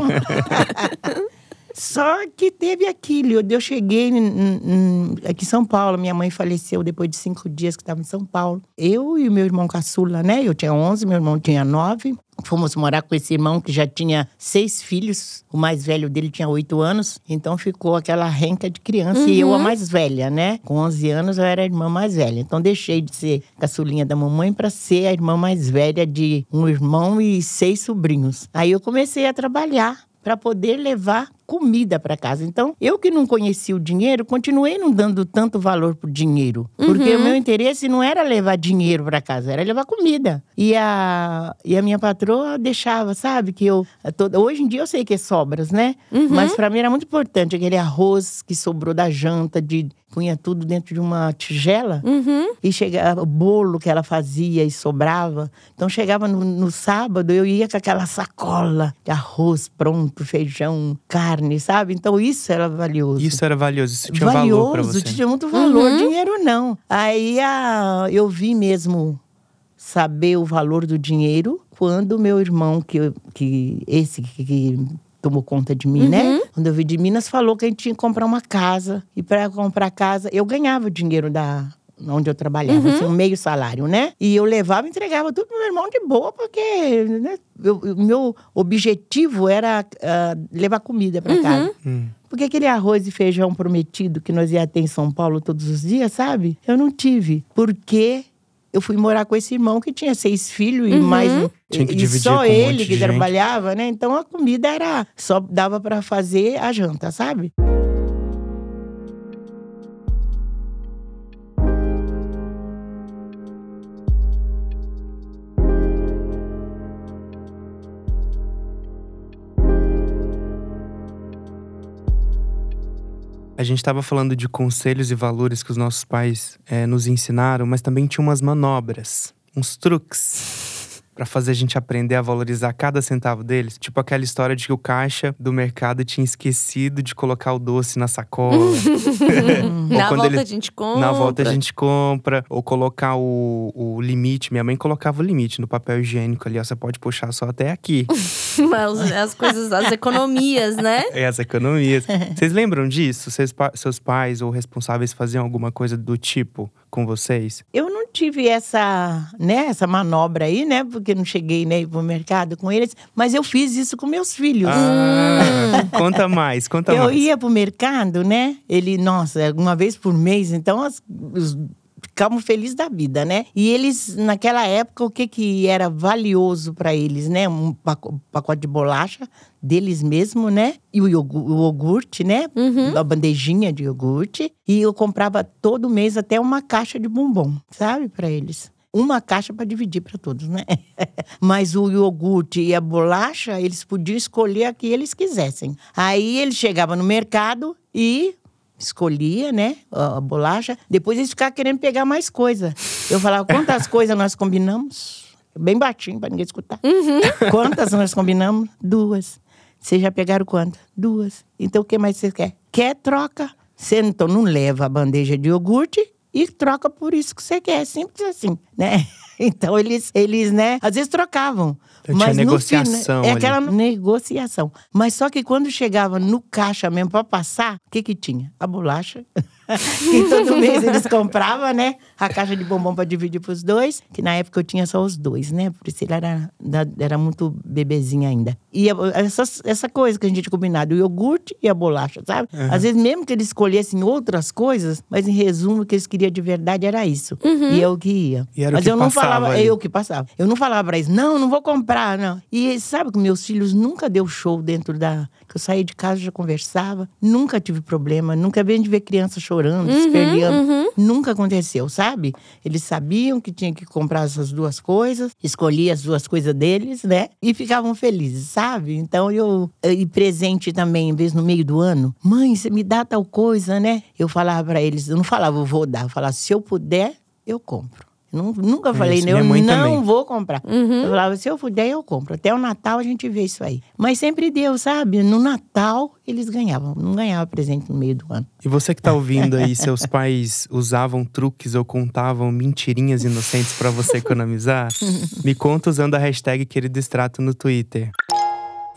Só que teve aquilo. Eu cheguei aqui em São Paulo. Minha mãe faleceu depois de cinco dias que estava em São Paulo. Eu e o meu irmão caçula, né? Eu tinha 11, meu irmão tinha 9. Fomos morar com esse irmão que já tinha seis filhos. O mais velho dele tinha oito anos. Então ficou aquela renca de criança. E eu a mais velha, né? Com 11 anos eu era a irmã mais velha. Então deixei de ser caçulinha da mamãe para ser a irmã mais velha de um irmão e seis sobrinhos. Aí eu comecei a trabalhar para poder levar comida para casa. Então, eu que não conhecia o dinheiro, continuei não dando tanto valor pro dinheiro, porque o meu interesse não era levar dinheiro para casa, era levar comida. E a e a minha patroa deixava, sabe, que eu toda, hoje em dia eu sei que é sobras, né? Mas para mim era muito importante aquele arroz que sobrou da janta de punha tudo dentro de uma tigela e chegava o bolo que ela fazia e sobrava. Então chegava no, no sábado, eu ia com aquela sacola de arroz pronto, feijão, carne, sabe? Então isso era valioso. Isso era valioso, isso tinha valioso, valor pra você. tinha muito valor. Dinheiro não. Aí a, eu vi mesmo saber o valor do dinheiro quando meu irmão, que, que esse que, que tomou conta de mim, né? Quando eu vi de Minas, falou que a gente tinha que comprar uma casa. E para comprar casa, eu ganhava o dinheiro da onde eu trabalhava, assim, um meio salário, né? E eu levava e entregava tudo pro meu irmão de boa, porque né, eu- meu objetivo era ah, levar comida para casa. Porque aquele arroz e feijão prometido que nós ia ter em São Paulo todos os dias, sabe? Eu não tive. Porque eu fui morar com esse irmão que tinha seis filhos e mais um. Tinha que e dividir só com um ele monte de que gente. trabalhava, né? Então a comida era. Só dava para fazer a janta, sabe? A gente estava falando de conselhos e valores que os nossos pais eh, nos ensinaram, mas também tinha umas manobras, uns truques pra fazer a gente aprender a valorizar cada centavo deles. Tipo aquela história de que o caixa do mercado tinha esquecido de colocar o doce na sacola. Na volta ele- a gente compra. Na volta a gente compra. Ou colocar o, o limite. Minha mãe colocava o limite no papel higiênico ali. Ó, você pode puxar só até aqui. Mas as coisas, as economias, né? É as economias. Vocês lembram disso? Seus, seus pais ou responsáveis faziam alguma coisa do tipo com vocês? Eu não tive essa, né, essa manobra aí, né? Porque não cheguei nem pro mercado com eles, mas eu fiz isso com meus filhos. Ah, conta mais, conta eu mais. ia pro mercado, né? Ele, nossa, uma vez por mês, então as- os ficavam felizes da vida, né? E eles, naquela época, o que que era valioso para eles, né? Um paco- pacote de bolacha deles mesmo, né? E o, iogu- o iogurte, né? A bandejinha de iogurte. E eu comprava todo mês até uma caixa de bombom, sabe? Para eles. Uma caixa para dividir para todos, né? Mas o iogurte e a bolacha, eles podiam escolher a que eles quisessem. Aí eles chegavam no mercado e escolhia, né, a bolacha. Depois eles ficavam querendo pegar mais coisa. Eu falava, quantas coisas nós combinamos? Bem baixinho, para ninguém escutar. Quantas nós combinamos? Duas. Vocês já pegaram quantas? Duas. Então, o que mais você quer? Quer, troca. Você então não leva a bandeja de iogurte e troca por isso que você quer. Simples assim, né? Então, eles, eles né, às vezes trocavam. Então, tinha Mas no fim, né, negociação É ali. aquela negociação. Mas só que quando chegava no caixa mesmo para passar, o que que tinha? A bolacha que todo mês eles compravam, né? A caixa de bombom para dividir pros dois. Que na época eu tinha só os dois, né? Priscila era, era muito bebezinha ainda. E essa, essa coisa que a gente combinado, o iogurte e a bolacha, sabe? Uhum. Às vezes mesmo que eles escolhessem outras coisas, mas em resumo, o que eles queriam de verdade era isso. Uhum. E eu que ia. mas eu não falava, ali. eu que passava. Eu não falava pra eles, não, não vou comprar, não. E sabe que meus filhos nunca deu show dentro da. Que eu saí de casa já conversava, nunca tive problema, nunca vi de ver criança chorando, uhum, se perdendo. Uhum. Nunca aconteceu, sabe? Eles sabiam que tinha que comprar essas duas coisas, escolhi as duas coisas deles, né? E ficavam felizes, sabe? Então eu. E presente também, em vez no meio do ano, mãe, você me dá tal coisa, né? Eu falava para eles, eu não falava, eu vou dar, eu falava, se eu puder, eu compro. Nunca falei, né? eu não também. vou comprar. Uhum. Eu falava, se eu puder, eu compro. Até o Natal a gente vê isso aí. Mas sempre deu, sabe? No Natal eles ganhavam. Não ganhava presente no meio do ano. E você que tá ouvindo aí, seus pais usavam truques ou contavam mentirinhas inocentes para você economizar? Me conta usando a hashtag Querido Extrato no Twitter.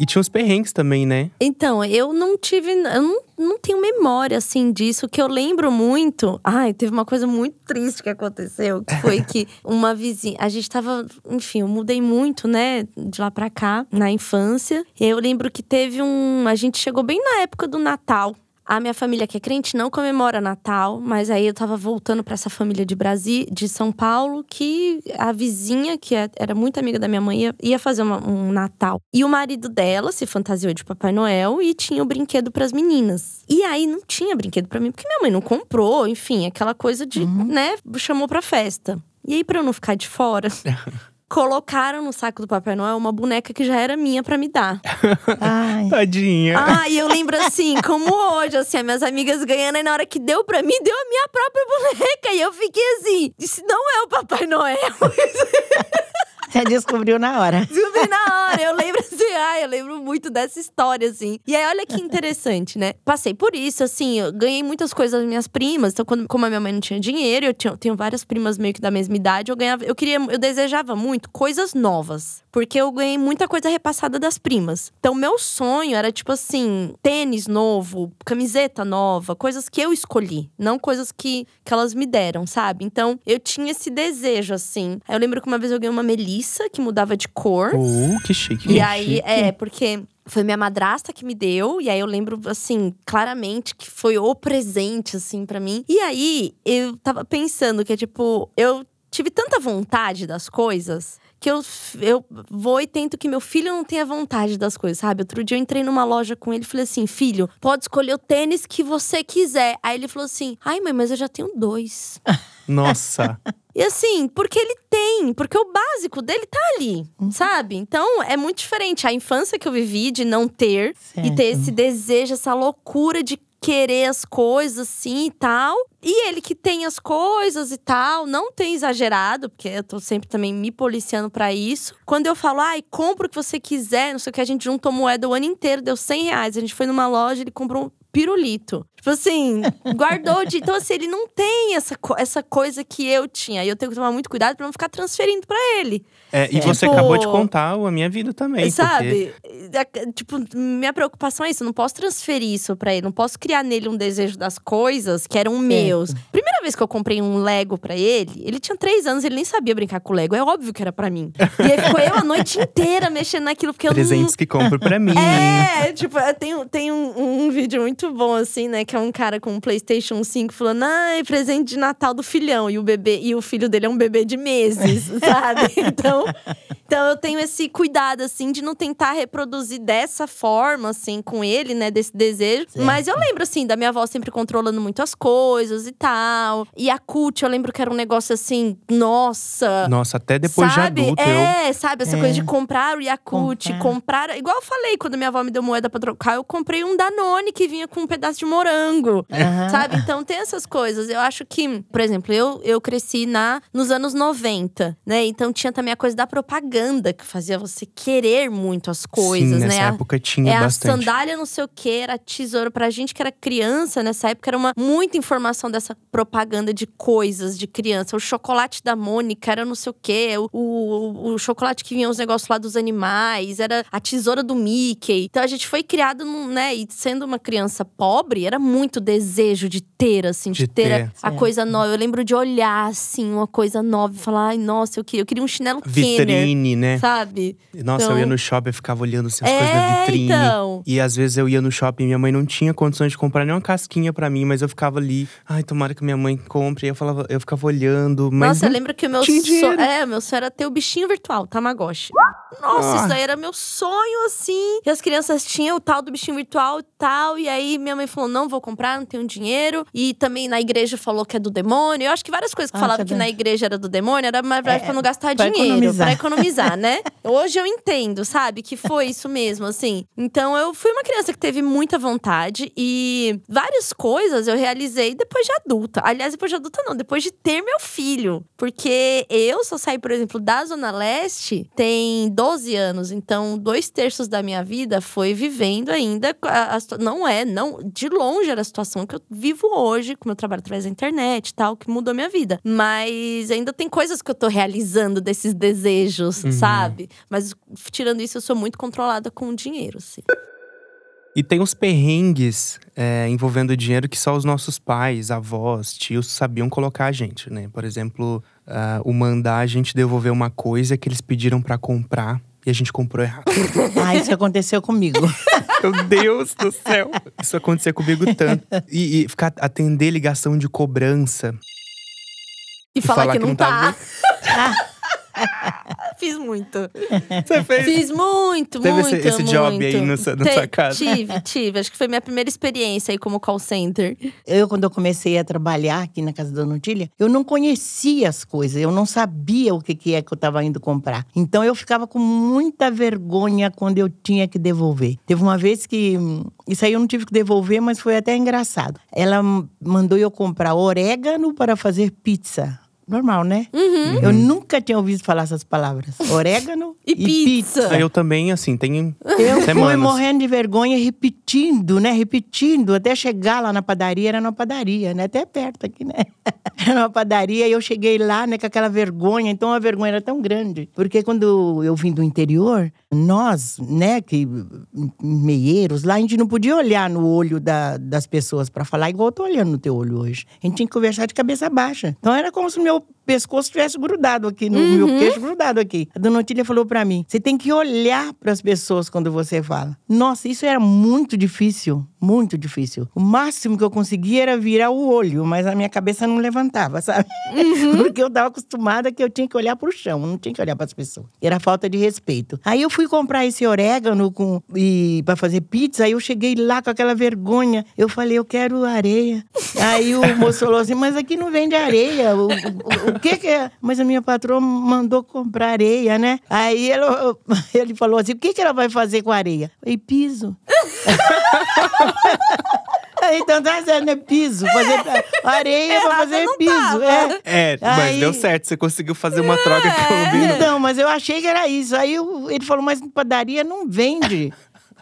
E tinha os perrengues também, né? Então, eu não tive. Eu não, não tenho memória, assim, disso. O que eu lembro muito. Ai, teve uma coisa muito triste que aconteceu. Que foi que uma vizinha. A gente tava. Enfim, eu mudei muito, né? De lá pra cá, na infância. E eu lembro que teve um. A gente chegou bem na época do Natal. A minha família que é crente não comemora Natal, mas aí eu tava voltando para essa família de Brasil, de São Paulo, que a vizinha, que é, era muito amiga da minha mãe, ia, ia fazer uma, um Natal. E o marido dela se fantasiou de Papai Noel e tinha o brinquedo para as meninas. E aí não tinha brinquedo para mim, porque minha mãe não comprou, enfim, aquela coisa de, uhum. né, chamou pra festa. E aí, pra eu não ficar de fora, colocaram no saco do Papai Noel uma boneca que já era minha para me dar. Ai. Tadinha. Ah, e eu lembro assim, como hoje, assim, as minhas amigas ganhando, e na hora que deu pra mim, deu a minha própria boneca. E eu fiquei assim, isso não é o Papai Noel. Você descobriu na hora. Descobri na hora. Eu lembro assim, ai, eu lembro muito dessa história, assim. E aí, olha que interessante, né? Passei por isso, assim, eu ganhei muitas coisas das minhas primas. Então, quando, como a minha mãe não tinha dinheiro, eu tinha, tenho várias primas meio que da mesma idade, eu ganhava. Eu queria, eu desejava muito coisas novas. Porque eu ganhei muita coisa repassada das primas. Então, meu sonho era, tipo assim, tênis novo, camiseta nova, coisas que eu escolhi, não coisas que, que elas me deram, sabe? Então, eu tinha esse desejo, assim. Eu lembro que uma vez eu ganhei uma melissa que mudava de cor. Uh, que chique. E aí, é, porque foi minha madrasta que me deu, e aí eu lembro, assim, claramente que foi o presente, assim, para mim. E aí, eu tava pensando que, tipo, eu tive tanta vontade das coisas que eu, eu vou e tento que meu filho não tenha vontade das coisas, sabe? Outro dia eu entrei numa loja com ele e falei assim: filho, pode escolher o tênis que você quiser. Aí ele falou assim: ai, mãe, mas eu já tenho dois. Nossa. E assim, porque ele tem, porque o básico dele tá ali, uhum. sabe? Então é muito diferente a infância que eu vivi de não ter certo. e ter esse desejo, essa loucura de querer as coisas assim e tal. E ele que tem as coisas e tal, não tem exagerado, porque eu tô sempre também me policiando para isso. Quando eu falo, ai, compra o que você quiser, não sei o que, a gente juntou moeda o ano inteiro, deu 100 reais. A gente foi numa loja, ele comprou um pirulito. Tipo assim, guardou de. Então, assim, ele não tem essa, essa coisa que eu tinha. E eu tenho que tomar muito cuidado pra não ficar transferindo pra ele. É, e você tipo, acabou de contar a minha vida também. Sabe? Porque... Tipo, minha preocupação é isso. Eu não posso transferir isso pra ele. Não posso criar nele um desejo das coisas que eram meus. Primeira vez que eu comprei um Lego pra ele, ele tinha três anos, ele nem sabia brincar com Lego. É óbvio que era pra mim. E aí ficou eu a noite inteira mexendo naquilo, porque Presentes eu não. que compro pra mim. É, tipo, tem, tem um, um vídeo muito bom, assim, né? Que é um cara com um PlayStation 5 falando, ai, presente de Natal do filhão. E o bebê, e o filho dele é um bebê de meses, sabe? Então, então eu tenho esse cuidado, assim, de não tentar reproduzir dessa forma, assim, com ele, né? Desse desejo. Certo. Mas eu lembro, assim, da minha avó sempre controlando muito as coisas e tal. E a CUT, eu lembro que era um negócio assim, nossa. Nossa, até depois sabe? de adulto. É, eu... sabe? Essa É. coisa de comprar o Yakult, Comprar. comprar. Igual eu falei, quando minha avó me deu moeda pra trocar, eu comprei um Danone que vinha com um pedaço de morango. Aham. Sabe? Então tem essas coisas. Eu acho que, por exemplo, eu, eu cresci na, nos anos 90, né? Então tinha também a coisa da propaganda que fazia você querer muito as coisas, Sim, né? nessa A- época tinha é bastante. a sandália não sei o que, era tesouro. Pra gente que era criança nessa época, era uma muita informação dessa propaganda de coisas de criança. O chocolate da Mônica era não sei o que, o, o, o chocolate que vinha os negócios lá dos animais, era a tesoura do Mickey. Então a gente foi criado, num, né? E sendo uma criança pobre, era muito desejo de ter, assim, de, De ter, ter. a, a coisa nova. Eu lembro de olhar, assim, uma coisa nova e falar, ai, nossa, eu queria, eu queria um chinelo Kenner, Vitrine, né? sabe? Nossa, Então- eu ia no shopping e ficava olhando assim, as É, coisas da vitrine. então. E às vezes eu ia no shopping e minha mãe não tinha condições de comprar nenhuma casquinha pra mim, mas eu ficava ali, ai, tomara que minha mãe compre. E eu falava, eu ficava olhando, mas Nossa, eu lembro que o meu sonho. É, meu sonho era ter o bichinho virtual, Tamagotchi. Nossa, Ah. isso daí era meu sonho, assim. E as crianças tinham o tal do bichinho virtual e tal. E aí minha mãe falou: não vou comprar, não tenho dinheiro. E também na igreja falou que é do demônio. Eu acho que várias coisas que Ah, falavam tá que na igreja era do demônio era, verdade, É, pra não gastar pra dinheiro. economizar. Pra economizar, né? Hoje eu entendo, sabe? Que foi isso mesmo, assim. Então eu fui uma criança que teve muita vontade e várias coisas eu realizei depois de adulta. Aliás, depois de adulta não, depois de ter meu filho. Porque eu só saí, por exemplo, da Zona Leste tem 12 anos. Então, dois terços da minha vida foi vivendo ainda. A, a não é, não. De longe era a situação que eu vivo hoje, com meu trabalho através da internet e tal, que mudou minha vida. Mas ainda tem coisas que eu tô realizando desses desejos, sabe? Mas tirando isso, eu sou muito controlada com o dinheiro, assim. E tem uns perrengues é, envolvendo dinheiro que só os nossos pais, avós, tios sabiam colocar a gente, né? Por exemplo, ah, o mandar a gente devolver uma coisa que eles pediram pra comprar e a gente comprou errado. Ah, isso aconteceu comigo. Meu Deus do céu! Isso acontecia comigo tanto. E, e ficar atender ligação de cobrança. E, falar, que não, tá. tava- Fiz muito. Você fez? Fiz muito, Teve esse- muito, esse job muito. aí no na Te- sua casa? Tive, tive. Acho que foi minha primeira experiência aí como call center. Eu, quando eu comecei a trabalhar aqui na casa da Nutília, eu não conhecia as coisas, eu não sabia o que, que é que eu estava indo comprar. Então eu ficava com muita vergonha quando eu tinha que devolver. Teve uma vez que. Isso aí eu não tive que devolver, mas foi até engraçado. Ela mandou eu comprar orégano para fazer pizza. Normal, né? Uhum. Eu nunca tinha ouvido falar essas palavras. Orégano E pizza. Eu também, assim, tenho Eu fui semanas. morrendo de vergonha, repetindo, né? Repetindo, até chegar lá na padaria, era numa padaria, né? Até perto aqui, né? Era uma padaria e eu cheguei lá, né, com aquela vergonha. Então a vergonha era tão grande. Porque quando eu vim do interior, nós, né, que meieiros, lá a gente não podia olhar no olho da- das pessoas para falar igual eu tô olhando no teu olho hoje. A gente tinha que conversar de cabeça baixa. Então era como se o meu pescoço tivesse grudado aqui, no meu queixo grudado aqui. A dona Otília falou para mim: você tem que olhar para as pessoas quando você fala. Nossa, isso era muito difícil, muito difícil. O máximo que eu conseguia era virar o olho, mas a minha cabeça não levantava, sabe? Porque eu estava acostumada que eu tinha que olhar para o chão, não tinha que olhar para as pessoas. Era falta de respeito. Aí eu fui comprar esse orégano com e para fazer pizza, aí eu cheguei lá com aquela vergonha. Eu falei: eu quero areia. Aí o moço falou assim: mas aqui não vende areia. O, o- o que que é? Mas a minha patroa mandou comprar areia, né? Aí ele, ele falou assim: o que que ela vai fazer com a areia? Eu falei: piso. Aí, então tá certo, né? Piso. Fazer areia pra fazer piso. É. É, mas Aí- deu certo. Você conseguiu fazer uma troca que combina. Então, mas eu achei que era isso. Aí eu- ele falou, mas padaria não vende.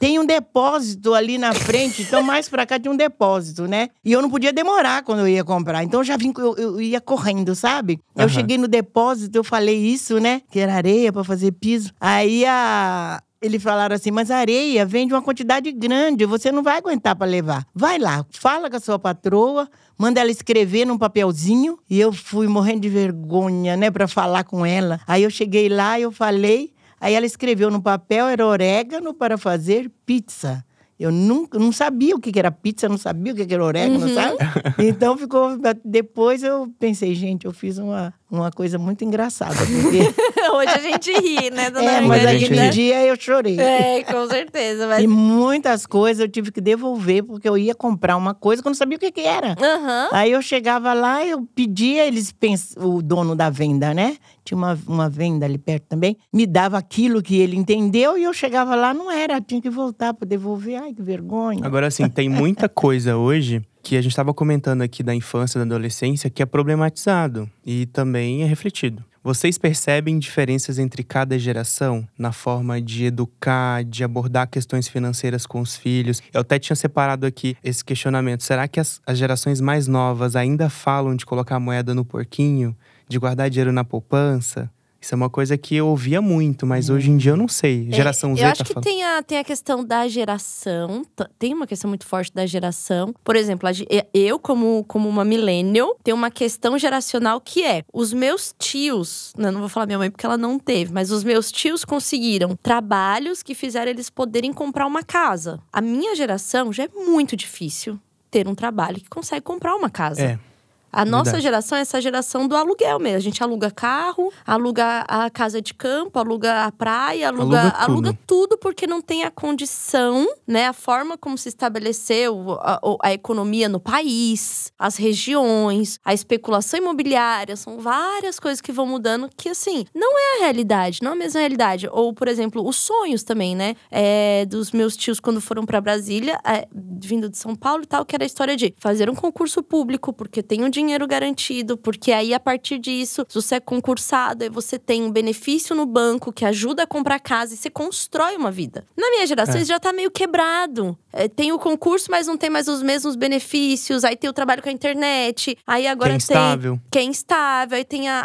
Tem um depósito ali na frente, então mais pra cá tinha um depósito, né? E eu não podia demorar quando eu ia comprar. Então eu já vim, eu, eu ia correndo, sabe? Eu Aham. cheguei no depósito, eu falei isso, né? Que era areia pra fazer piso. Aí a. Eles falaram assim, mas areia vende uma quantidade grande, você não vai aguentar pra levar. Vai lá, fala com a sua patroa, manda ela escrever num papelzinho. E eu fui morrendo de vergonha, né, pra falar com ela. Aí eu cheguei lá, eu falei, aí ela escreveu no papel, era orégano para fazer pizza. Eu nunca, não sabia o que era pizza, não sabia o que que era orégano, sabe? Então ficou. Depois eu pensei, gente, eu fiz uma, uma coisa muito engraçada. Porque, Hoje a gente ri, né, dona é, mas gente aquele dia eu chorei. É, com certeza. Mas... E muitas coisas eu tive que devolver, porque eu ia comprar uma coisa que eu não sabia o que, que era. Aham. Aí eu chegava lá, eu pedia, eles pens... o dono da venda, né? Tinha uma, uma venda ali perto também, me dava aquilo que ele entendeu e eu chegava lá, não era, tinha que voltar para devolver. Ai, que vergonha. Agora, assim, tem muita coisa hoje que a gente estava comentando aqui da infância, da adolescência, que é problematizado e também é refletido. Vocês percebem diferenças entre cada geração na forma de educar, de abordar questões financeiras com os filhos? Eu até tinha separado aqui esse questionamento. Será que as, as gerações mais novas ainda falam de colocar moeda no porquinho, de guardar dinheiro na poupança? Isso é uma coisa que eu ouvia muito, mas hoje em dia eu não sei. Geração é, Z Eu acho tá que falando. tem a, tem a questão da geração. Tem uma questão muito forte da geração. Por exemplo, a eu, como, como uma millennial, tenho uma questão geracional que é: os meus tios, né, não vou falar minha mãe porque ela não teve, mas os meus tios conseguiram trabalhos que fizeram eles poderem comprar uma casa. A minha geração já é muito difícil ter um trabalho que consegue comprar uma casa. É. A nossa Verdade. geração é essa geração do aluguel mesmo. A gente aluga carro, aluga a casa de campo, aluga a praia, aluga, Aluga tudo. aluga tudo porque não tem a condição, né? A forma como se estabeleceu a, a economia no país, as regiões, a especulação imobiliária, são várias coisas que vão mudando que, assim, não é a realidade, não é a mesma realidade. Ou, por exemplo, os sonhos também, né? É, dos meus tios quando foram para Brasília, é, vindo de São Paulo e tal, que era a história de fazer um concurso público, porque tem um dinheiro garantido, porque aí a partir disso, se você é concursado, aí você tem um benefício no banco que ajuda a comprar casa e você constrói uma vida. Na minha geração, É. isso já tá meio quebrado. É, tem o concurso, mas não tem mais os mesmos benefícios. Aí tem o trabalho com a internet. Aí agora Que é tem instável. que é instável, aí tem a,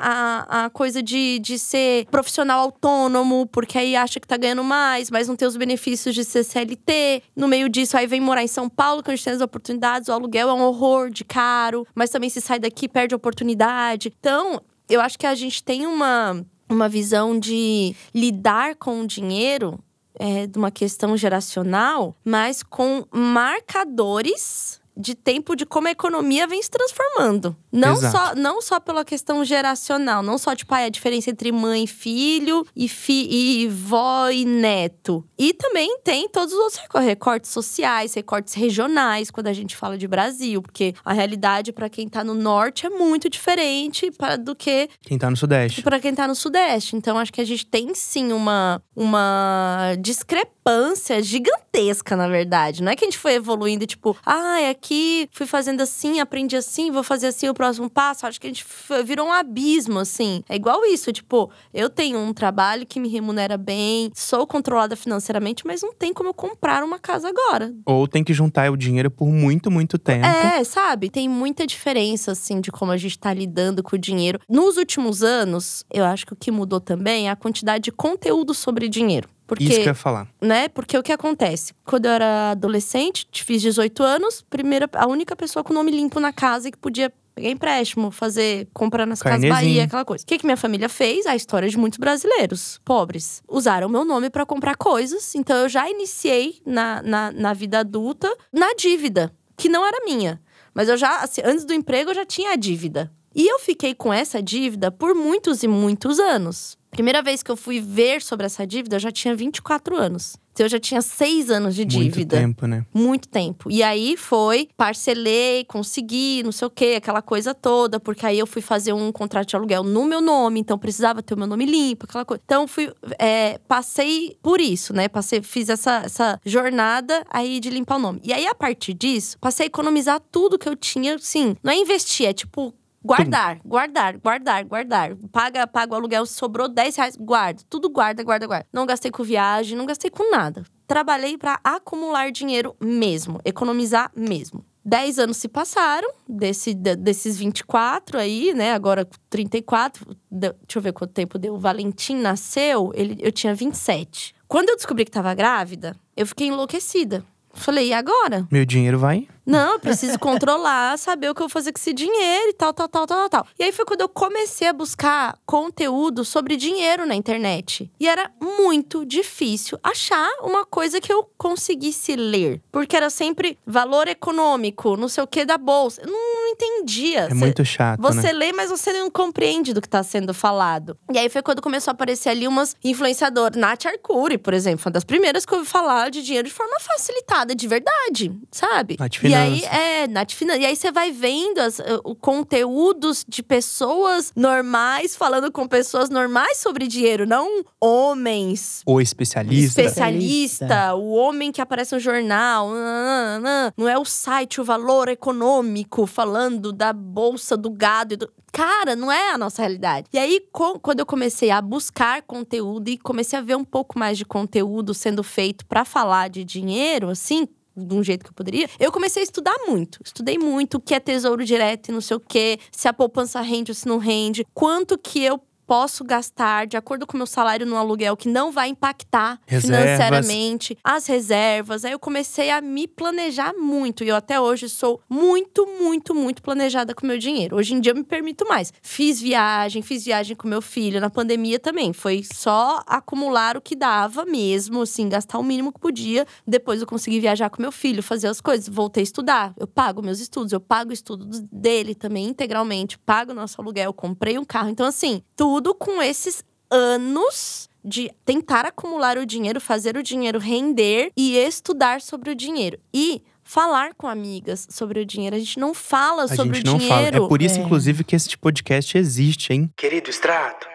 a, a coisa de, de ser profissional autônomo, porque aí acha que tá ganhando mais, mas não tem os benefícios de ser CLT. No meio disso, aí vem morar em São Paulo, que a gente tem as oportunidades, o aluguel é um horror de caro, mas também se sai daqui, perde a oportunidade. Então, eu acho que a gente tem uma, uma visão de lidar com o dinheiro é, de uma questão geracional, mas com marcadores de tempo de como a economia vem se transformando. Não Exato. só, não só pela questão geracional, não só tipo, ah, a diferença entre mãe e filho e, fi, e vó e neto. E também tem todos os outros recor- recortes sociais, recortes regionais, quando a gente fala de Brasil, porque a realidade para quem tá no norte é muito diferente pra, do que Quem tá no Sudeste. para quem tá no Sudeste. Então, acho que a gente tem sim uma, uma discrepância gigantesca, na verdade. Não é que a gente foi evoluindo, tipo, ah, aqui fui fazendo assim, aprendi assim, vou fazer assim o próximo passo. Acho que a gente virou um abismo, assim. É igual isso, tipo, eu tenho um trabalho que me remunera bem, sou controlada financeiramente, mas não tem como eu comprar uma casa agora. Ou tem que juntar o dinheiro por muito, muito tempo. É, sabe? Tem muita diferença, assim, de como a gente tá lidando com o dinheiro. Nos últimos anos, eu acho que o que mudou também é a quantidade de conteúdo sobre dinheiro. Porque, Isso que eu ia falar. né? Porque o que acontece? Quando eu era adolescente, fiz 18 anos, primeira, a única pessoa com nome limpo na casa que podia pegar empréstimo, fazer, comprar nas Casas. Bahia, aquela coisa. O que, que minha família fez? A história de muitos brasileiros pobres. Usaram meu nome pra comprar coisas. Então eu já iniciei na, na, na vida adulta na dívida, que não era minha. Mas eu já, assim, antes do emprego, eu já tinha a dívida. E eu fiquei com essa dívida por muitos e muitos anos. Primeira vez que eu fui ver sobre essa dívida, eu já tinha 24 anos. Então eu já tinha seis anos de dívida. Muito tempo, né? Muito tempo. E aí foi, parcelei, consegui, não sei o quê, aquela coisa toda, porque aí eu fui fazer um contrato de aluguel no meu nome, então precisava ter o meu nome limpo, aquela coisa. Então fui, é, passei por isso, né? Passei, fiz essa, essa jornada aí de limpar o nome. E aí, a partir disso, passei a economizar tudo que eu tinha, assim, não é investir, é tipo. Guardar, guardar, guardar, guardar. Paga, paga o aluguel, sobrou 10 reais, guarda. Tudo guarda, guarda, guarda. Não gastei com viagem, não gastei com nada. Trabalhei pra acumular dinheiro mesmo, economizar mesmo. 10 anos se passaram, desse, de- desses 24 aí, né? Agora 34. Deu- deixa eu ver quanto tempo deu. O Valentim nasceu, ele, eu tinha 27. Quando eu descobri que tava grávida, eu fiquei enlouquecida. Falei, e agora? Meu dinheiro vai. Não, eu preciso controlar, saber o que eu vou fazer com esse dinheiro e tal, tal, tal, tal, tal. E aí foi quando eu comecei a buscar conteúdo sobre dinheiro na internet. E era muito difícil achar uma coisa que eu conseguisse ler. Porque era sempre valor econômico, não sei o que da bolsa. Eu não, entendia. É muito chato, você né? lê, mas você não compreende do que tá sendo falado. E aí foi quando começou a aparecer ali umas influenciadoras. Nath Arcuri, por exemplo, foi uma das primeiras que eu ouvi falar de dinheiro de forma facilitada, de verdade, sabe? Nath e aí, é, Nath Finanças. E aí você vai vendo as, eh, o conteúdos de pessoas normais falando com pessoas normais sobre dinheiro, não homens Ou especialista. especialista, o homem que aparece no jornal, nananana. não é o site, o valor econômico falando da bolsa do gado. e do- Cara, não é a nossa realidade. E aí, quando eu comecei a buscar conteúdo e comecei a ver um pouco mais de conteúdo sendo feito pra falar de dinheiro, assim, de um jeito que eu poderia, eu comecei a estudar muito. Estudei muito o que é tesouro direto e não sei o quê, se a poupança rende ou se não rende, quanto que eu posso gastar de acordo com o meu salário no aluguel que não vai impactar Reservas. financeiramente, as reservas. Aí eu comecei a me planejar muito e eu até hoje sou muito, muito, muito planejada com o meu dinheiro. Hoje em dia eu me permito mais. Fiz viagem, fiz viagem com meu filho na pandemia também. Foi só acumular o que dava mesmo, assim, gastar o mínimo que podia. Depois eu consegui viajar com meu filho, fazer as coisas, voltei a estudar. Eu pago meus estudos, eu pago o estudo dele também integralmente, pago o nosso aluguel, comprei um carro. Então assim, tudo com esses anos de tentar acumular o dinheiro, fazer o dinheiro render e estudar sobre o dinheiro. E falar com amigas sobre o dinheiro. A gente não fala A sobre gente o não fala. dinheiro. É por isso, É. inclusive, que esse podcast existe, hein? Querido extrato.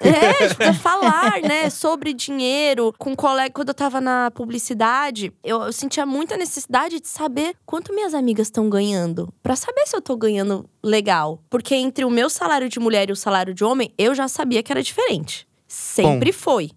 É, precisa falar, né, sobre dinheiro. Com um colega, quando eu tava na publicidade, eu, eu sentia muita necessidade de saber quanto minhas amigas estão ganhando. Pra saber se eu tô ganhando legal. Porque entre o meu salário de mulher e o salário de homem, eu já sabia que era diferente. Sempre foi.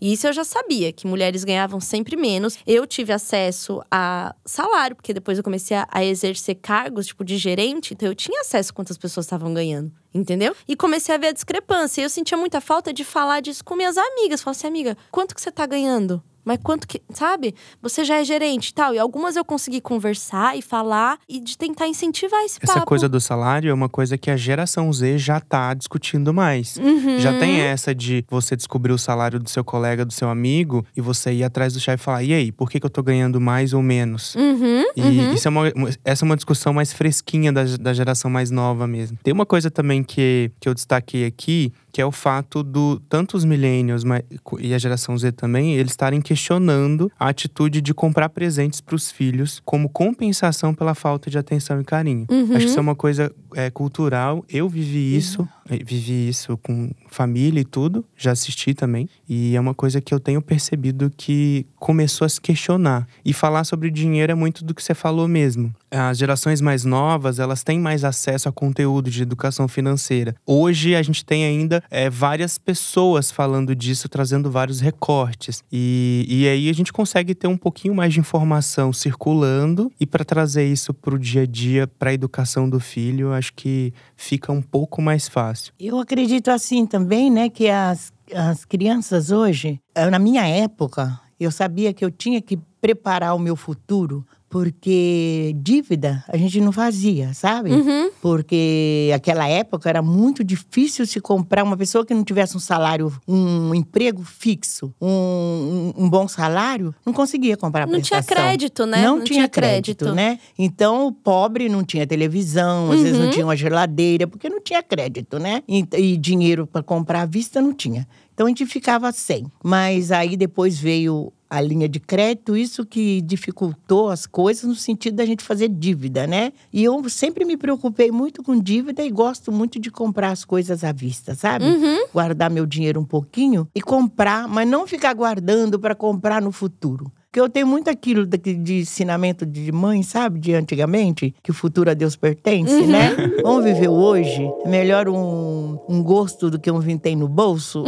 E Isso eu já sabia, que mulheres ganhavam sempre menos. Eu tive acesso a salário, porque depois eu comecei a, exercer cargos, tipo, de gerente. Então eu tinha acesso a quantas pessoas estavam ganhando, entendeu? E comecei a ver a discrepância. E eu sentia muita falta de falar disso com minhas amigas. Falar assim, amiga, quanto que você tá ganhando? Mas quanto que, sabe? Você já é gerente e tal. E algumas eu consegui conversar e falar e de tentar incentivar esse Essa papo. coisa do salário é uma coisa que a geração Z já tá discutindo mais. Uhum. Já tem essa de você descobrir o salário do seu colega, do seu amigo, e você ir atrás do chefe e falar: e aí, por que, que eu tô ganhando mais ou menos? Uhum, E uhum. isso é uma, essa é uma discussão mais fresquinha da, da geração mais nova mesmo. Tem uma coisa também que, que eu destaquei aqui, que é o fato do tanto os millennials mas- e a geração Z também, eles estarem questionando a atitude de comprar presentes para os filhos como compensação pela falta de atenção e carinho. Uhum. Acho que isso é uma coisa é, cultural. Eu vivi isso, eh, vivi isso com família e tudo, já assisti também. E é uma coisa que eu tenho percebido que começou a se questionar. E falar sobre dinheiro é muito do que você falou mesmo. As gerações mais novas, elas têm mais acesso a conteúdo de educação financeira. Hoje a gente tem ainda eh, várias pessoas falando disso, trazendo vários recortes. E, e aí a gente consegue ter um pouquinho mais de informação circulando e para trazer isso para o dia a dia, para a educação do filho, acho que fica um pouco mais fácil. Eu acredito assim também, né, que as, as crianças hoje, eh, na minha época, eu sabia que eu tinha que preparar o meu futuro, porque dívida a gente não fazia, sabe? Uhum. Porque aquela época era muito difícil se comprar uma pessoa que não tivesse um salário, um emprego fixo, um, um- bom salário, não conseguia comprar Não tinha prestação. crédito, né? Não, Não tinha tinha crédito, crédito. né? Então o pobre não tinha televisão, às vezes não Uhum. tinha uma geladeira, porque não tinha crédito, né? E, e dinheiro para comprar à vista não tinha. Então a gente ficava sem. Mas aí depois veio a linha de crédito, isso que dificultou as coisas no sentido da gente fazer dívida, né? E eu sempre me preocupei muito com dívida e gosto muito de comprar as coisas à vista, sabe? Uhum. Guardar meu dinheiro um pouquinho e comprar, mas não ficar guardando para comprar no futuro. Porque eu tenho muito aquilo daqui de ensinamento de mãe, sabe? De antigamente, que o futuro a Deus pertence, né? Vamos viver hoje. É melhor um, um gosto do que um vintém no bolso.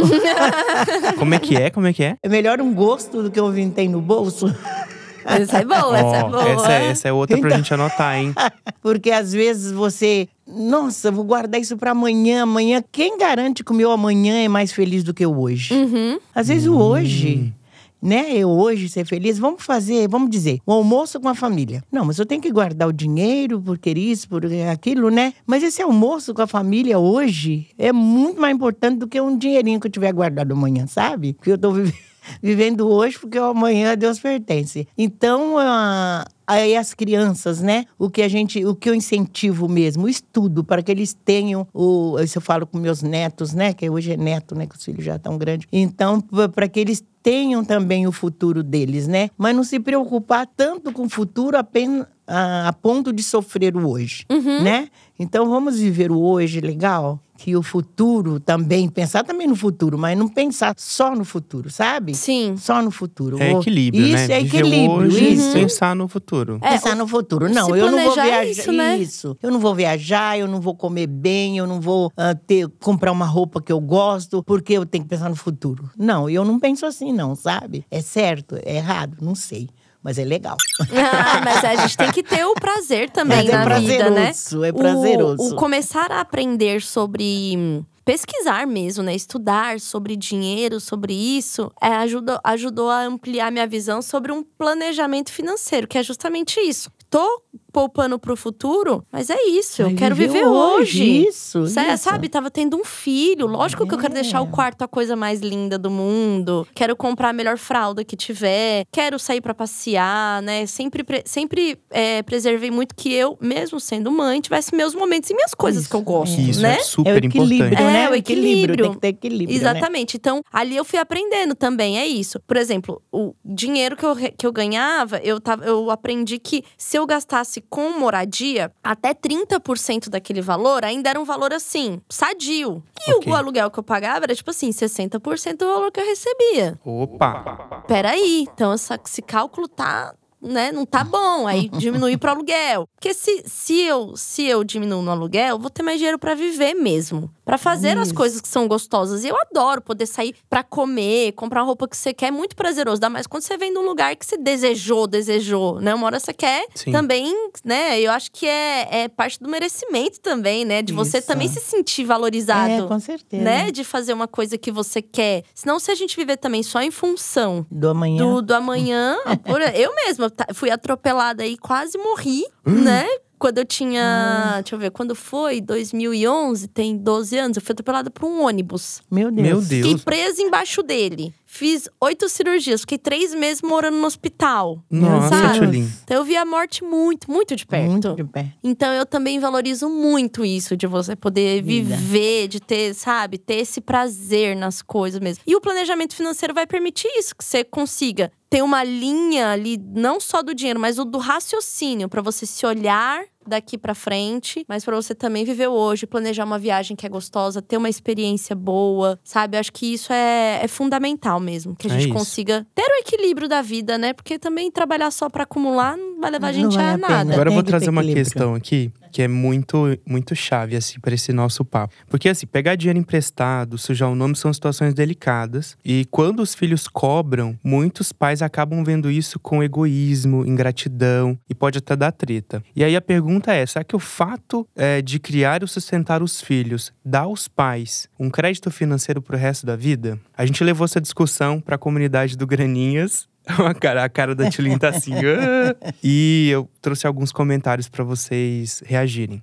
Como é que é? Como é que é? É melhor um gosto do que um vintém no bolso. Essa é boa, essa é boa. essa, é, essa é outra pra Então- gente anotar, hein? Porque às vezes você. Nossa, vou guardar isso para amanhã. Amanhã. Quem garante que o meu amanhã é mais feliz do que o hoje? Uhum. Às vezes o hoje, né? Eu hoje ser feliz, vamos fazer, vamos dizer, um almoço com a família. Não, mas eu tenho que guardar o dinheiro por querer isso, por aquilo, né? Mas esse almoço com a família hoje é muito mais importante do que um dinheirinho que eu tiver guardado amanhã, sabe? Porque eu tô vive- vivendo hoje porque o amanhã a Deus pertence. Então, ah, aí as crianças, né? O que a gente, o que eu incentivo mesmo, o estudo para que eles tenham o, isso eu falo com meus netos, né? Que hoje é neto, né? Que os filhos já estão grandes. Então, pa- para que eles tenham também o futuro deles, né? Mas não se preocupar tanto com o futuro apenas a, a ponto de sofrer o hoje, Uhum. né? Então vamos viver o hoje legal, que o futuro também pensar também no futuro, mas não pensar só no futuro, sabe? Sim. Só no futuro. É equilíbrio, isso, né? é Viver equilíbrio, hoje isso. pensar no futuro. É, pensar no futuro. Não, se eu não vou é viajar. isso, né? Isso. Eu não vou viajar, eu não vou comer bem, eu não vou ah, ter, comprar uma roupa que eu gosto, porque eu tenho que pensar no futuro. Não, eu não penso assim, não, sabe? É certo, é errado, não sei. Mas é legal. Ah, mas a gente tem que ter o prazer também é na vida, né? prazeroso, é prazeroso. O, o começar a aprender sobre pesquisar mesmo, né? Estudar sobre dinheiro, sobre isso, é, ajudou, ajudou a ampliar minha visão sobre um planejamento financeiro, que é justamente isso. Tô poupando pro futuro, mas é isso, eu Vai quero viver viver hoje. Isso, Cé- isso. Sabe, tava tendo um filho. Lógico que eu quero É. deixar o quarto a coisa mais linda do mundo. Quero comprar a melhor fralda que tiver. Quero sair pra passear, né? Sempre, pre- sempre é, preservei muito que eu, mesmo sendo mãe, tivesse meus momentos e minhas coisas que eu gosto, isso né? é super é o equilíbrio, importante. É, né? o equilíbrio. Tem que ter equilíbrio. né? Exatamente. Então, ali eu fui aprendendo também, é isso. Por exemplo, o dinheiro que eu, que eu ganhava, eu, tava, eu aprendi que se eu gastasse com moradia, até 30% daquele valor ainda era um valor assim, sadio. E Ok. o aluguel que eu pagava era tipo assim, 60% do valor que eu recebia. Opa! Peraí, então essa, esse cálculo tá. Né, não tá bom, aí diminuir pro aluguel. Porque se, se, eu, se eu diminuo no aluguel, eu vou ter mais dinheiro pra viver mesmo. Pra fazer as Isso. coisas que são gostosas. E eu adoro poder sair pra comer, comprar roupa que você quer, é muito prazeroso. Dá mais quando você vem num lugar que você desejou, desejou, né? Uma hora você quer Sim. também, né? Eu acho que é, é parte do merecimento também, né? De você Isso. também se sentir valorizado. É, com certeza. Né? De fazer uma coisa que você quer. Senão, se a gente viver também só em função Do amanhã. do, do amanhã. por- eu mesma fui atropelada e quase morri, né? Quando eu tinha. Deixa eu ver, quando foi? 2011, tem 12 anos. Eu fui atropelada por um ônibus. Meu Deus. Meu Deus. Fiquei presa embaixo dele. Fiz oito cirurgias. Fiquei três meses morando no hospital. Nossa? Tchulin. Então eu vi a morte muito, muito de perto. Muito de pé. Então eu também valorizo muito isso de você poder Vida. viver, de ter, sabe, ter esse prazer nas coisas mesmo. E o planejamento financeiro vai permitir isso, que você consiga ter uma linha ali não só do dinheiro, mas o do raciocínio para você se olhar daqui pra frente, mas para você também viver hoje, planejar uma viagem que é gostosa, ter uma experiência boa, sabe? Eu acho que isso é, é fundamental mesmo, que a É gente isso. consiga ter o equilíbrio da vida, né? Porque também trabalhar só pra acumular não vai levar a gente a a pena. nada. Agora eu vou trazer uma equilíbrio. questão aqui que é muito, muito chave, assim, para esse nosso papo. Porque, assim, pegar dinheiro emprestado, sujar o nome são situações delicadas. E quando os filhos cobram, muitos pais acabam vendo isso com egoísmo, ingratidão e pode até dar treta. E aí a pergunta é: será que o fato é, de criar e sustentar os filhos dá aos pais um crédito financeiro pro resto da vida? A gente levou essa discussão para a comunidade do Graninhas. A cara, a cara da Tilin tá assim. "Ah". E eu trouxe alguns comentários para vocês reagirem.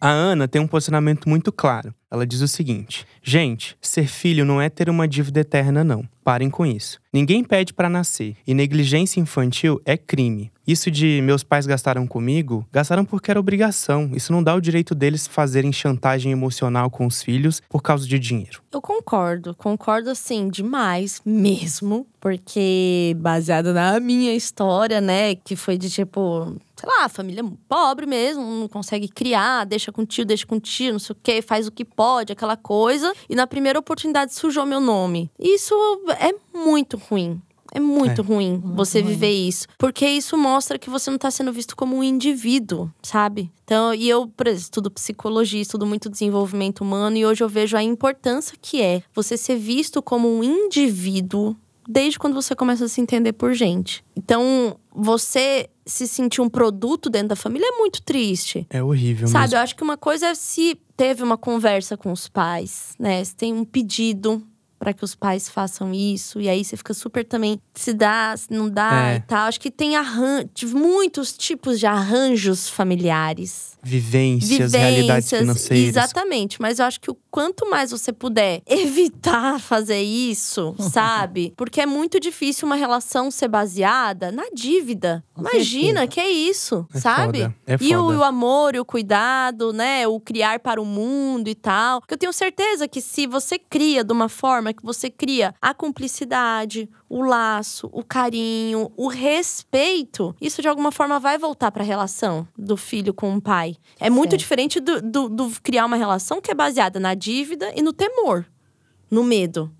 A Ana tem um posicionamento muito claro. Ela diz o seguinte: Gente, ser filho não é ter uma dívida eterna, não. Parem com isso. Ninguém pede para nascer e negligência infantil é crime. Isso de meus pais gastaram comigo, gastaram porque era obrigação. Isso não dá o direito deles fazerem chantagem emocional com os filhos por causa de dinheiro. Eu concordo, concordo assim demais mesmo, porque baseado na minha história, né, que foi de tipo, sei lá, família pobre mesmo, não consegue criar, deixa com tio, deixa com tio, não sei o quê, faz o que pode, aquela coisa, e na primeira oportunidade sujou meu nome. Isso é muito ruim. É muito É. ruim você viver isso. Porque isso mostra que você não tá sendo visto como um indivíduo, sabe? Então, e eu, por exemplo, estudo psicologia, estudo muito desenvolvimento humano, e hoje eu vejo a importância que é você ser visto como um indivíduo desde quando você começa a se entender por gente. Então, você se sentir um produto dentro da família é muito triste. É horrível Sabe, mesmo. eu acho que uma coisa é se teve uma conversa com os pais, né? Se tem um pedido para que os pais façam isso, e aí você fica super também se dá, se não dá É. e tal. Acho que tem arran muitos tipos de arranjos familiares. Vivências, realidades financeiras. Exatamente, mas eu acho que o quanto mais você puder evitar fazer isso, sabe? Porque é muito difícil uma relação ser baseada na dívida. Imagina que é isso, É sabe? foda, é e o, foda. o amor e o cuidado, né? O criar para o mundo e tal. Porque eu tenho certeza que se você cria de uma forma que você cria a cumplicidade, o laço, o carinho, o respeito, isso de alguma forma vai voltar para a relação do filho com o pai. É muito Certo. diferente do, do, do criar uma relação que é baseada na dívida e no temor, no medo.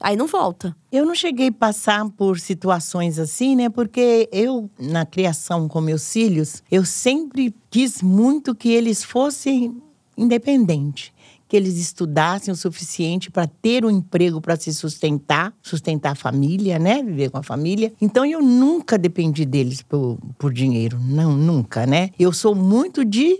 Aí não volta. Eu não cheguei a passar por situações assim, né? Porque eu, na criação com meus filhos, eu sempre quis muito que eles fossem independentes. Que eles estudassem o suficiente para ter um emprego para se sustentar, sustentar a família, né? Viver com a família. Então eu nunca dependi deles por, por dinheiro. Não, nunca, né? Eu sou muito de,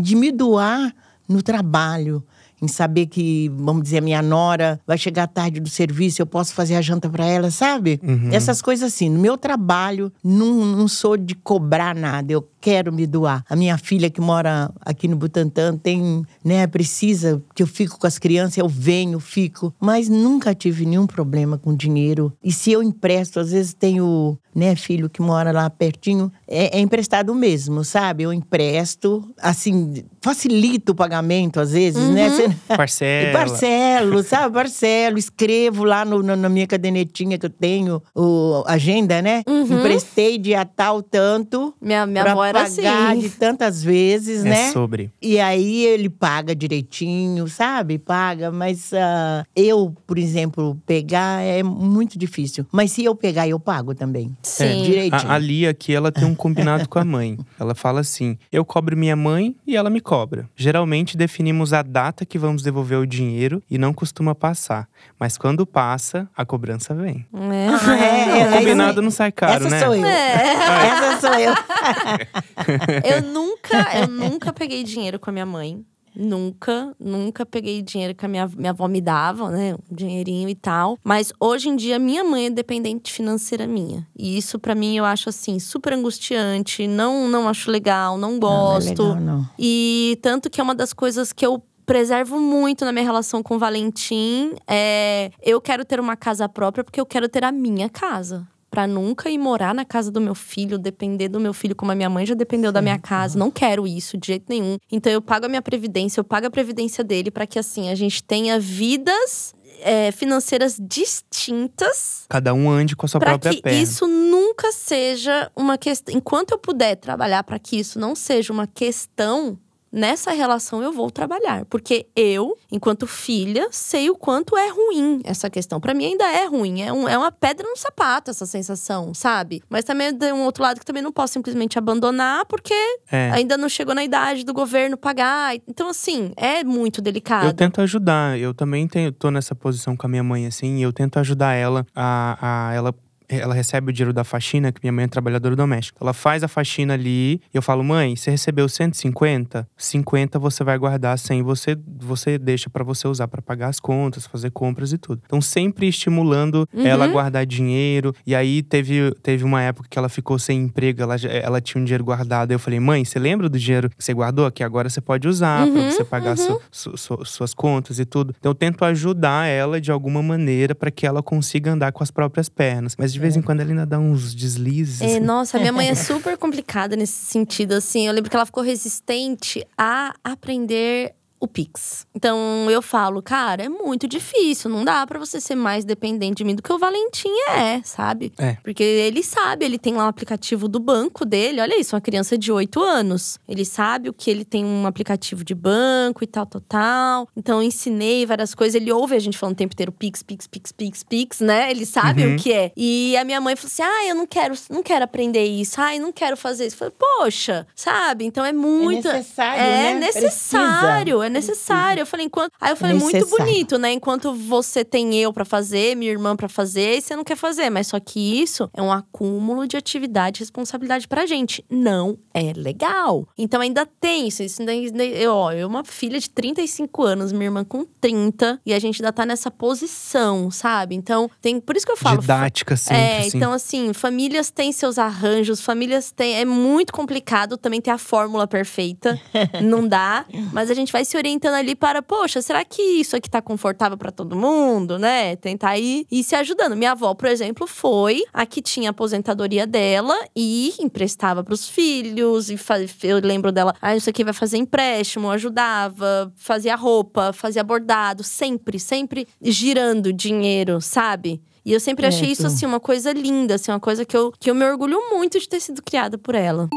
de me doar no trabalho em saber que, vamos dizer, a minha nora vai chegar tarde do serviço, eu posso fazer a janta para ela, sabe? Essas coisas assim. No meu trabalho, não, não sou de cobrar nada, eu quero me doar. A minha filha que mora aqui no Butantã tem, né, precisa que eu fico com as crianças, eu venho, fico, mas nunca tive nenhum problema com dinheiro. E se eu empresto, às vezes tenho, né, filho que mora lá pertinho, é, é emprestado mesmo, sabe? Eu empresto, assim, facilito o pagamento às vezes, né? Você- Parcela. e parcelo, sabe? Parcelo, escrevo lá no- na, na minha cadernetinha que eu tenho, o, agenda, né? Emprestei dia tal, tanto. Minha, minha pra avó era pagar assim. de tantas vezes, É né? sobre. E aí ele paga direitinho, sabe? Paga, mas ah, eu, por exemplo, pegar é muito difícil. Mas se eu pegar, eu pago também. Sim. Direitinho. A, a Lia aqui, ela tem um combinado com a mãe. Ela fala assim: eu cobro minha mãe e ela me cobra. Geralmente definimos a data que vamos devolver o dinheiro e não costuma passar. Mas quando passa, a cobrança vem. É. Ah, é, é, O combinado é, não sai caro, Essa né? sou eu. É. Essa sou eu. Eu nunca, eu nunca peguei dinheiro com a minha mãe. Nunca, nunca peguei dinheiro que a minha, minha avó me dava, né? Um dinheirinho e tal. Mas hoje em dia, minha mãe é dependente financeira minha. E isso, pra mim, eu acho assim, super angustiante. Não, não acho legal, não Não, gosto. Não, é legal, não. E tanto que é uma das coisas que eu preservo muito na minha relação com o Valentim é eu quero ter uma casa própria porque eu quero ter a minha casa. Pra nunca ir morar na casa do meu filho, depender do meu filho como a minha mãe já dependeu da minha casa. Não quero isso de jeito nenhum. Então eu pago a minha previdência, eu pago a previdência dele pra que assim a gente tenha vidas é, financeiras distintas Cada um ande com a sua para própria que perna. isso nunca seja uma questão. Enquanto eu puder trabalhar para que isso não seja uma questão. Nessa relação eu vou trabalhar, porque eu, enquanto filha, sei o quanto é ruim essa questão. Para mim ainda é ruim, é, um- é uma pedra no sapato essa sensação, sabe? Mas também tem um outro lado que também não posso simplesmente abandonar, porque É. ainda não chegou na idade do governo pagar. Então assim, é muito delicado. Eu tento ajudar. Eu também tenho, tô nessa posição com a minha mãe, assim, e eu tento ajudar ela a, a ela. Ela recebe o dinheiro da faxina, que minha mãe é trabalhadora doméstica. Ela faz a faxina ali, eu falo, mãe, você recebeu 150? 50 você vai guardar, 100 você, você deixa pra você usar pra pagar as contas, fazer compras e tudo. Então, sempre estimulando ela a guardar dinheiro. E aí, teve, teve uma época que ela ficou sem emprego, ela, ela tinha um dinheiro guardado. Eu falei, mãe, você lembra do dinheiro que você guardou? Que agora você pode usar pra você pagar su- su- su- suas contas e tudo. Então eu tento ajudar ela de alguma maneira pra que ela consiga andar com as próprias pernas. Mas de vez em quando ela ainda dá uns deslizes. É, nossa, minha mãe é super complicada nesse sentido, assim. Eu lembro que ela ficou resistente a aprender o Pix. Então eu falo, cara, é muito difícil, não dá pra você ser mais dependente de mim do que o Valentim é, sabe? É. Porque ele sabe, ele tem lá um aplicativo do banco dele, olha isso, uma criança de 8 anos. Ele sabe o que ele tem um aplicativo de banco e tal, tal, tal. Então eu ensinei várias coisas, ele ouve a gente falando o tempo inteiro Pix, Pix, Pix, Pix, Pix, né? Ele sabe Uhum. o que é. E a minha mãe falou assim: ah, eu não quero, não quero aprender isso, ai, não quero fazer isso. Eu falei, poxa, sabe? Então é muito. necessário, É né? necessário, Precisa. é necessário. Eu falei, enquanto. Aí eu falei, muito Necessário. bonito, né? Enquanto você tem eu pra fazer, minha irmã pra fazer, e você não quer fazer. Mas só que isso é um acúmulo de atividade e responsabilidade pra gente. Não é legal. Então ainda tem isso. isso ainda, eu, ó, eu, uma filha de 35 anos, minha irmã com 30, e a gente ainda tá nessa posição, sabe? Então, tem. Por isso que eu falo. Didática sempre, É, assim. então assim, famílias têm seus arranjos, famílias têm. É muito complicado também ter a fórmula perfeita. não dá. Mas a gente vai se orientando ali para, poxa, será que isso aqui tá confortável para todo mundo, né? Tentar ir, ir se ajudando. Minha avó, por exemplo, foi a que tinha a aposentadoria dela e emprestava para os filhos. E faz, eu lembro dela, ah, isso aqui vai fazer empréstimo, ajudava, fazia roupa, fazia bordado, sempre, sempre girando dinheiro, sabe? E eu sempre achei isso, assim, uma coisa linda, assim, uma coisa que eu, que eu me orgulho muito de ter sido criada por ela.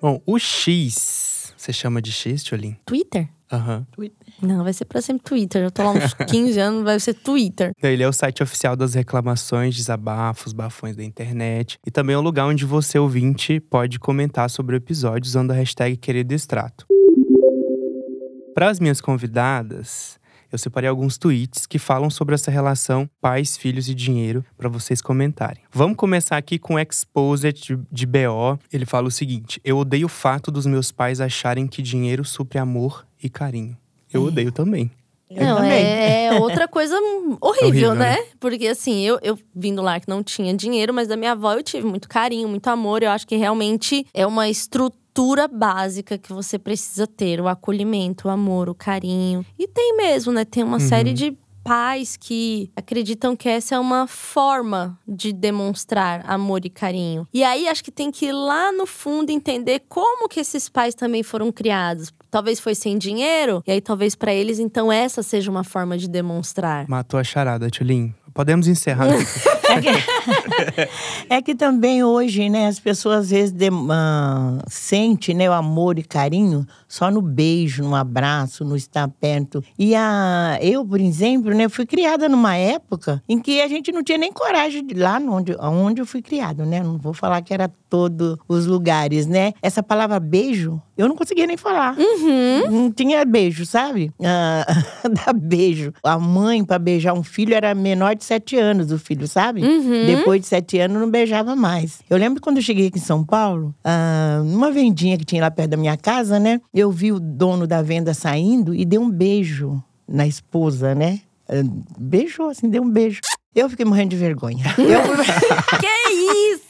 Bom, o X. Você chama de X, Tiolim? Twitter? Aham. Não, vai ser pra sempre Twitter. Eu tô lá uns 15 anos, vai ser Twitter. Ele é o site oficial das reclamações, desabafos, bafões da internet. E também é um lugar onde você, ouvinte, pode comentar sobre o episódio usando a hashtag Querido Extrato. Para as minhas convidadas, eu separei alguns tweets que falam sobre essa relação pais, filhos e dinheiro para vocês comentarem. Vamos começar aqui com o Exposed de, de BO. Ele fala o seguinte: Eu odeio o fato dos meus pais acharem que dinheiro supre amor e carinho. Eu odeio também. Eu não, também. é, é outra coisa horrível, Horrível, né? né? Porque assim, eu, eu vim do lar que não tinha dinheiro, mas da minha avó eu tive muito carinho, muito amor. Eu acho que realmente é uma estrutura básica que você precisa ter: o acolhimento, o amor, o carinho. E tem mesmo, né? Tem uma série de pais que acreditam que essa é uma forma de demonstrar amor e carinho. E aí acho que tem que ir lá no fundo entender como que esses pais também foram criados. Talvez foi sem dinheiro, e aí talvez pra eles então essa seja uma forma de demonstrar. Matou a charada, Tchulin. Podemos encerrar. É que, é que também hoje, né, as pessoas às vezes dem- ah, sentem né, o amor e carinho só no beijo, no abraço, no estar perto. E a, eu, por exemplo, né, fui criada numa época em que a gente não tinha nem coragem de ir lá onde, onde eu fui criada, né? Não vou falar que era todos os lugares, né? Essa palavra beijo, eu não conseguia nem falar. Não tinha beijo, sabe? Ah, dar beijo. A mãe, para beijar um filho, era menor de sete anos, o filho, sabe? Depois de sete anos, não beijava mais. Eu lembro quando eu cheguei aqui em São Paulo, ah, numa vendinha que tinha lá perto da minha casa, né? Eu vi o dono da venda saindo e deu um beijo na esposa, né? Ah, Beijou, assim, deu um beijo. Eu fiquei morrendo de vergonha. Eu que isso,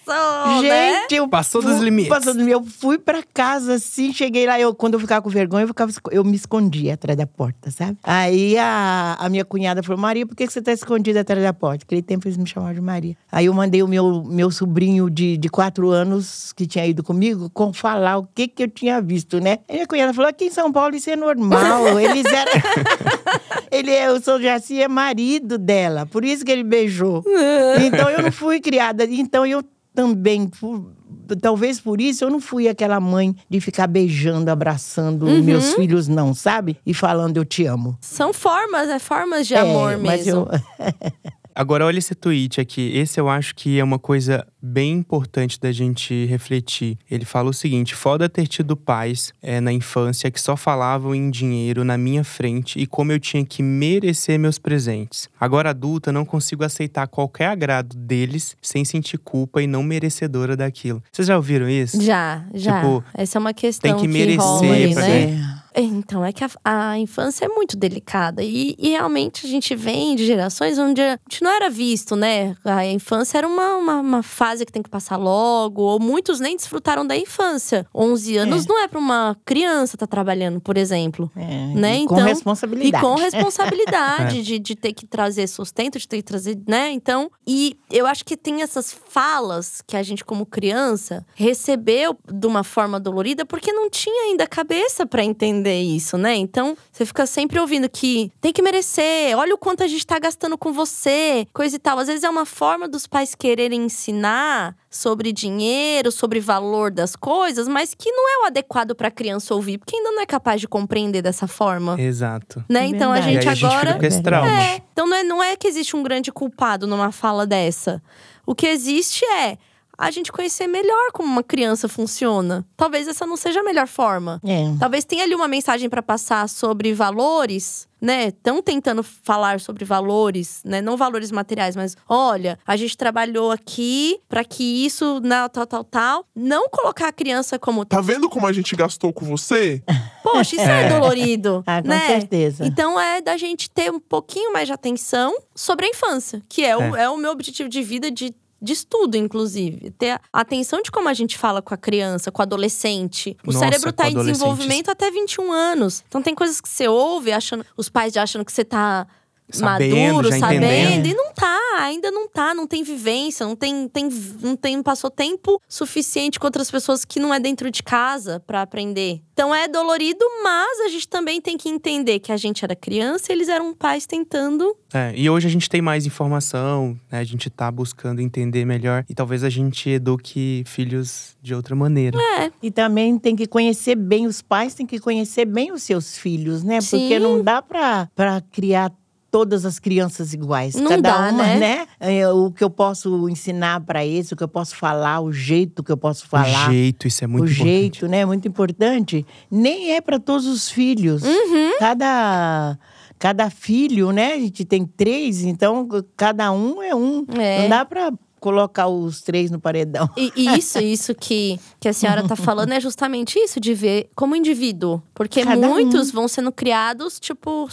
né? Gente, eu Passou dos limites. Passou dos limites. Eu fui pra casa assim, cheguei lá. Eu, quando eu ficava com vergonha, eu, ficava, eu me escondia atrás da porta, sabe? Aí a, a minha cunhada falou: Maria, por que que você tá escondida atrás da porta? Naquele tempo eles me chamavam de Maria. Aí eu mandei o meu, meu sobrinho de, de quatro anos, que tinha ido comigo, com falar o que que eu tinha visto, né? Aí minha cunhada falou: aqui em São Paulo isso é normal. Eles eram. Ele é, o São Jaci é marido dela, por isso que ele beijou. Então eu não fui criada. Então eu também, por- talvez por isso, eu não fui aquela mãe de ficar beijando, abraçando Uhum. meus filhos, não, sabe? E falando eu te amo. São formas, é formas de É, amor mas mesmo. eu- Agora, olha esse tweet aqui. Esse eu acho que é uma coisa bem importante da gente refletir. Ele fala o seguinte: foda ter tido pais é, na infância que só falavam em dinheiro na minha frente e como eu tinha que merecer meus presentes. Agora, adulta, não consigo aceitar qualquer agrado deles sem sentir culpa e não merecedora daquilo. Vocês já ouviram isso? Já, já. Tipo, Essa é uma questão que merecer rola aí, pra né? É, Então, é que a, a infância é muito delicada. E, e realmente a gente vem de gerações onde a gente não era visto, né? A infância era uma, uma, uma fase que tem que passar logo. Ou muitos nem desfrutaram da infância. 11 anos É. não é para uma criança estar trabalhando, por exemplo. É, Né? e Com Então, responsabilidade. E com responsabilidade de, de ter que trazer sustento, de ter que trazer, né? Então, e eu acho que tem essas falas que a gente, como criança, recebeu de uma forma dolorida porque não tinha ainda cabeça pra entender isso, né? Então, você fica sempre ouvindo que tem que merecer, olha o quanto a gente tá gastando com você, coisa e tal. Às vezes é uma forma dos pais quererem ensinar sobre dinheiro, sobre valor das coisas, mas que não é o adequado pra criança ouvir, porque ainda não é capaz de compreender dessa forma. Exato. Né? É Então a gente e aí a gente agora. fica com esse trauma. É, então não é, não é que existe um grande culpado numa fala dessa. O que existe é a gente conhecer melhor como uma criança funciona. Talvez essa não seja a melhor forma. É. Talvez tenha ali uma mensagem pra passar sobre valores, né? Estão tentando falar sobre valores, né? Não valores materiais, mas olha, a gente trabalhou aqui pra que isso, na tal, tal, tal. Não colocar a criança como, Tá vendo como a gente gastou com você? poxa, isso é, dolorido, Ah, com né? certeza. Então é da gente ter um pouquinho mais de atenção sobre a infância, que é, O, é o meu objetivo de vida de, de estudo, inclusive. Ter a atenção de como a gente fala com a criança, com o adolescente. O Nossa, cérebro tá com em desenvolvimento até 21 anos. Então tem coisas que você ouve, achando, os pais achando que você tá Sabendo, maduro, já sabendo. entendendo. E não tá, ainda não tá, não tem vivência, não tem, tem, não tem, passou tempo suficiente com outras pessoas que não é dentro de casa pra aprender. Então é dolorido, mas a gente também tem que entender que a gente era criança e eles eram pais tentando. É, e hoje a gente tem mais informação, né? A gente tá buscando entender melhor e talvez a gente eduque filhos de outra maneira. É, E também tem que conhecer bem, os pais têm que conhecer bem os seus filhos, né? Porque Sim. não dá pra criar todas as crianças iguais. Não Cada dá, uma, né? É, o que eu posso ensinar pra esse, o que eu posso falar, o jeito que eu posso falar. O jeito, isso é muito o importante. jeito, né? Muito importante. Nem é para todos os filhos. Uhum. Cada, cada filho, né? A gente tem três, então cada um é um. É. Não dá para colocar os três no paredão. E, e isso, isso que, que a senhora tá falando é justamente isso, de ver como indivíduo. Porque Cada um. muitos vão sendo criados, tipo,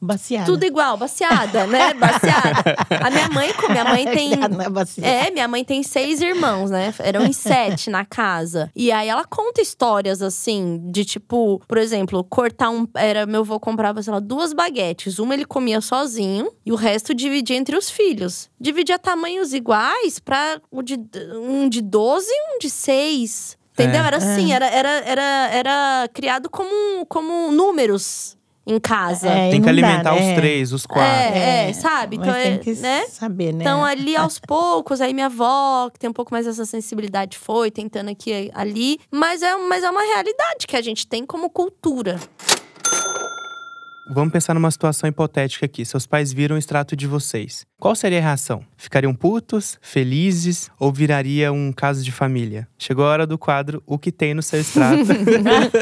Baseada. tudo igual, baseada, né? Baseada. A minha mãe, como minha mãe tem. Não é. É, minha mãe tem seis irmãos, né? Eram em sete na casa. E aí ela conta histórias assim, de tipo, por exemplo, cortar um. Era meu avô comprava, sei lá, duas baguetes. Uma ele comia sozinho e o resto dividia entre os filhos. Dividia tamanhos iguais de, um de 12 e um de seis. Entendeu? É. Era assim, era, era, era, era criado como, como números em casa. É, Tem que não dá, alimentar né? os três, os quatro. É, é, sabe? Mas Então, tem é, que né? saber, né? Então, ali aos poucos, aí minha avó, que tem um pouco mais essa sensibilidade, foi tentando aqui ali. Mas é, mas é uma realidade que a gente tem como cultura. Vamos pensar numa situação hipotética aqui. Seus pais viram o extrato de vocês. Qual seria a reação? Ficariam putos, felizes ou viraria um caso de família? Chegou a hora do quadro O que tem no seu extrato.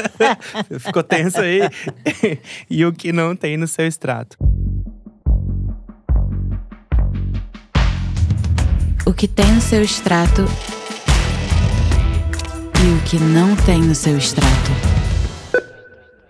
Ficou tenso aí? e o que não tem no seu extrato? O que tem no seu extrato e o que não tem no seu extrato.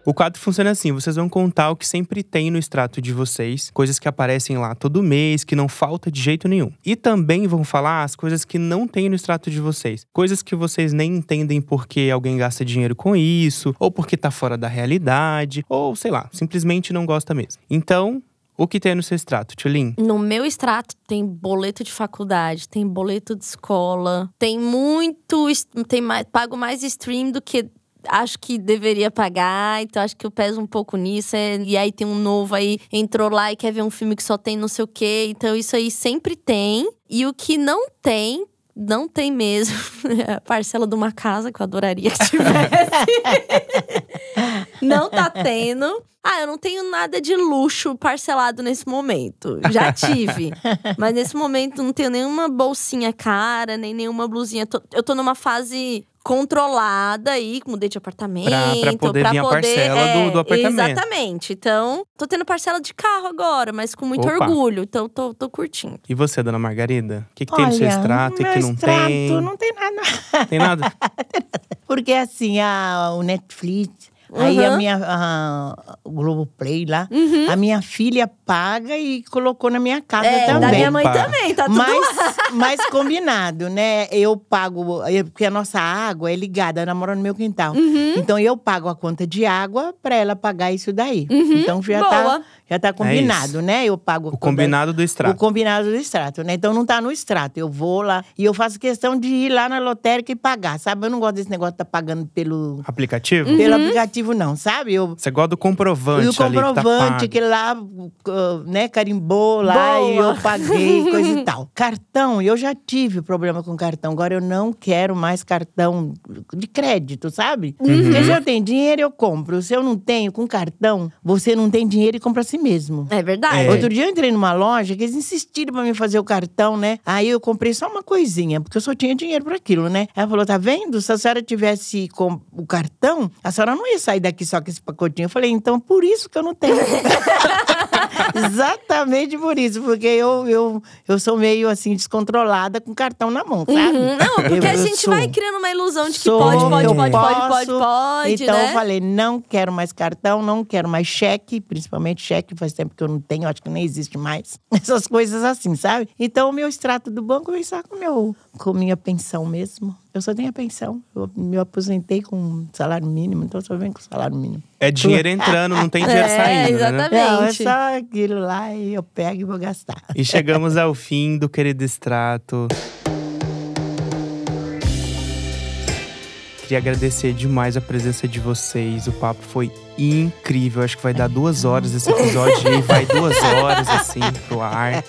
O quadro funciona assim: vocês vão contar o que sempre tem no extrato de vocês, coisas que aparecem lá todo mês, que não falta de jeito nenhum. E também vão falar as coisas que não tem no extrato de vocês, coisas que vocês nem entendem porque alguém gasta dinheiro com isso, ou porque tá fora da realidade, ou sei lá, simplesmente não gosta mesmo. Então, o que tem no seu extrato, Tulin? No meu extrato tem boleto de faculdade, tem boleto de escola, tem muito. Tem mais, pago mais stream do que acho que deveria pagar, então acho que eu peso um pouco nisso. é, e aí tem um novo aí, entrou lá e quer ver um filme que só tem não sei o quê. Então isso aí sempre tem. E o que não tem. Não tem mesmo. É a parcela de uma casa que eu adoraria que tivesse. não tá tendo. Ah, eu não tenho nada de luxo parcelado nesse momento. Já tive. Mas nesse momento não tenho nenhuma bolsinha cara, nem nenhuma blusinha. Eu tô numa fase controlada aí, mudei de apartamento. Pra- pra poder vir a parcela é, do- do apartamento. Exatamente. Então, tô tendo parcela de carro agora, mas com muito Opa. orgulho. Então, tô, tô curtindo. E você, dona Margarida? O que, que tem no seu Olha, extrato e que não extrato tem? Não tem nada. Tem nada? Porque assim, a, o Netflix, aí a Uhum. minha. A, o Globoplay lá, a minha filha paga e colocou na minha casa É, também. da minha mãe Opa. também, tá tudo lá. Mas, mas combinado, né? Eu pago, porque a nossa água é ligada, ela mora no meu quintal. Uhum. Então eu pago a conta de água para ela pagar isso daí. Então já Boa. tá, já tá combinado, né? Eu pago É O combinado do o extrato. combinado do extrato, né? Então não tá no extrato. Eu vou lá e eu faço questão de ir lá na lotérica e pagar, sabe? Eu não gosto desse negócio de tá pagando pelo, Aplicativo? Uhum. pelo aplicativo, não, sabe? Eu, Você gosta do comprovante e o ali que tá comprovante que lá, né, carimbou lá Boa. e eu paguei, coisa e tal. Cartão, eu já tive problema com cartão. Agora eu não quero mais cartão de crédito, sabe? Uhum. Porque se eu tenho dinheiro, eu compro. Se eu não tenho, com cartão, você não tem dinheiro e compra a si mesmo. É verdade. É. Outro dia eu entrei numa loja que eles insistiram pra mim fazer o cartão, né? Aí eu comprei só uma coisinha, porque eu só tinha dinheiro para aquilo, né? Ela falou: tá vendo? Se a senhora tivesse com o cartão, a senhora não ia sair daqui só com esse pacotinho. Eu falei, então por isso que eu não tenho. Exatamente por isso, porque eu, eu, eu sou meio assim, descontrolada com cartão na mão, sabe? Uhum. Não, porque Eu- a gente sou. vai criando uma ilusão de que Sou, pode, pode, pode, pode, pode, posso. pode, Então né? eu falei, não quero mais cartão, não quero mais cheque, principalmente cheque, faz tempo que eu não tenho, acho que nem existe mais. Essas coisas assim, sabe? Então o meu extrato do banco vem só com, meu, com minha pensão mesmo. Eu só tenho a pensão. Eu me aposentei com salário mínimo, então eu só venho com salário mínimo. É dinheiro entrando, não tem dinheiro É, saindo, né? exatamente. Não, é só aquilo lá e eu pego e vou gastar. E chegamos ao fim do querido extrato. Queria agradecer demais a presença de vocês. O papo foi incrível. Acho que vai dar duas horas esse episódio e vai duas horas assim pro ar.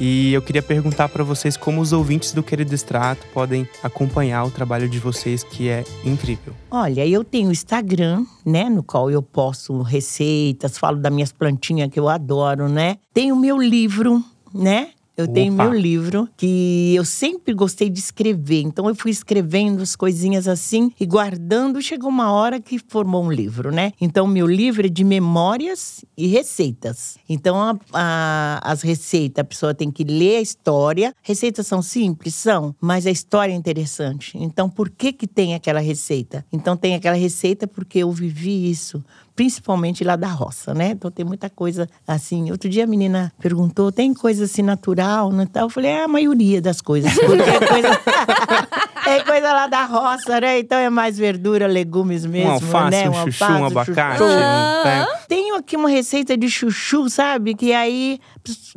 E eu queria perguntar para vocês como os ouvintes do Querido Extrato podem acompanhar o trabalho de vocês, que é incrível. Olha, eu tenho o Instagram, né, no qual eu posto receitas, falo das minhas plantinhas que eu adoro, né? Tenho o meu livro, né? Eu tenho Opa. meu livro que eu sempre gostei de escrever. Então eu fui escrevendo as coisinhas assim e guardando. Chegou uma hora que formou um livro, né? Então meu livro é de memórias e receitas. Então a- a- as receitas a pessoa tem que ler a história. Receitas são simples, são, mas a história é interessante. Então por que que tem aquela receita? Então tem aquela receita porque eu vivi isso principalmente lá da roça, né? Então tem muita coisa assim. Outro dia a menina perguntou: tem coisa assim natural, né? Eu falei: é a maioria das coisas. Porque é coisa, é coisa lá da roça, né? Então é mais verdura, legumes mesmo, um alface, né? um chuchu, um abacate. chuchu. né? Tenho aqui uma receita de chuchu, sabe? Que aí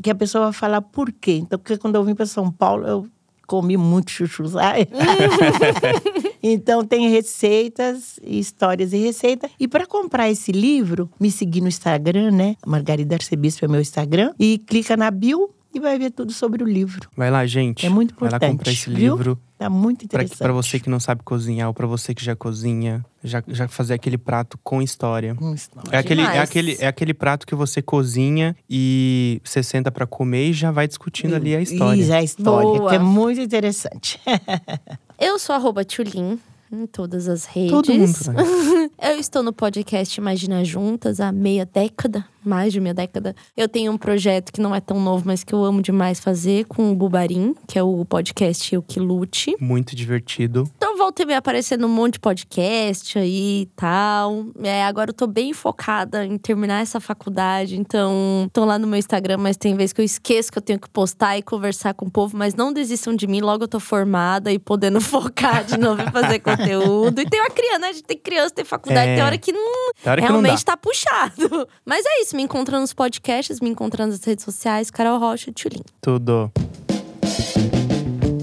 que a pessoa vai falar por quê. Então, porque quando eu vim para São Paulo, eu comi muito chuchu, sabe? então, tem receitas, histórias e receita. E para comprar esse livro, me seguir no Instagram, né? Margarida Arcebispo é meu Instagram. E clica na bio e vai ver tudo sobre o livro. Vai lá, gente. É muito Vai lá importante. comprar esse viu? livro. Tá muito interessante. pra você que não sabe cozinhar ou pra você que já cozinha, já, já fazer aquele prato com história. Hum, história. É aquele, é, aquele, é aquele prato que você cozinha e você senta pra comer e já vai discutindo ali a história. Isso, a história, Boa. que é muito interessante. Eu sou arroba Tulin em todas as redes. Todo mundo, né? Eu estou no podcast Imagina Juntas há meia década, mais de meia década. Eu tenho um projeto que não é tão novo, mas que eu amo demais fazer com o Bubarim, que é o podcast O Que Lute. Muito divertido. Então voltei me aparecendo um monte de podcast aí e tal. É, agora eu tô bem focada em terminar essa faculdade. Então, tô lá no meu Instagram, mas tem vezes que eu esqueço que eu tenho que postar e conversar com o povo. Mas não desistam de mim, logo eu tô formada e podendo focar de novo em fazer conteúdo. E tem uma criança, né? A gente tem criança, tem faculdade, É. tem hora que não, hora que não dá. realmente tá puxado. Mas é isso, me encontrando nos podcasts, me encontrando nas redes sociais, Carol Rocha, Tchulin. Tudo.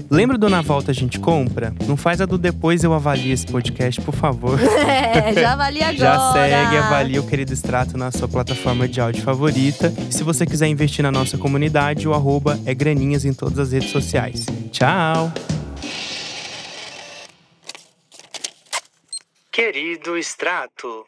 Lembra do Na Volta a gente compra? Não faz a do depois eu avalio esse podcast, por favor. É, já avalia agora. Já segue, avalia o Querido Extrato na sua plataforma de áudio favorita. E se você quiser investir na nossa comunidade, o arroba é graninhas em todas as redes sociais. Tchau! Querido extrato.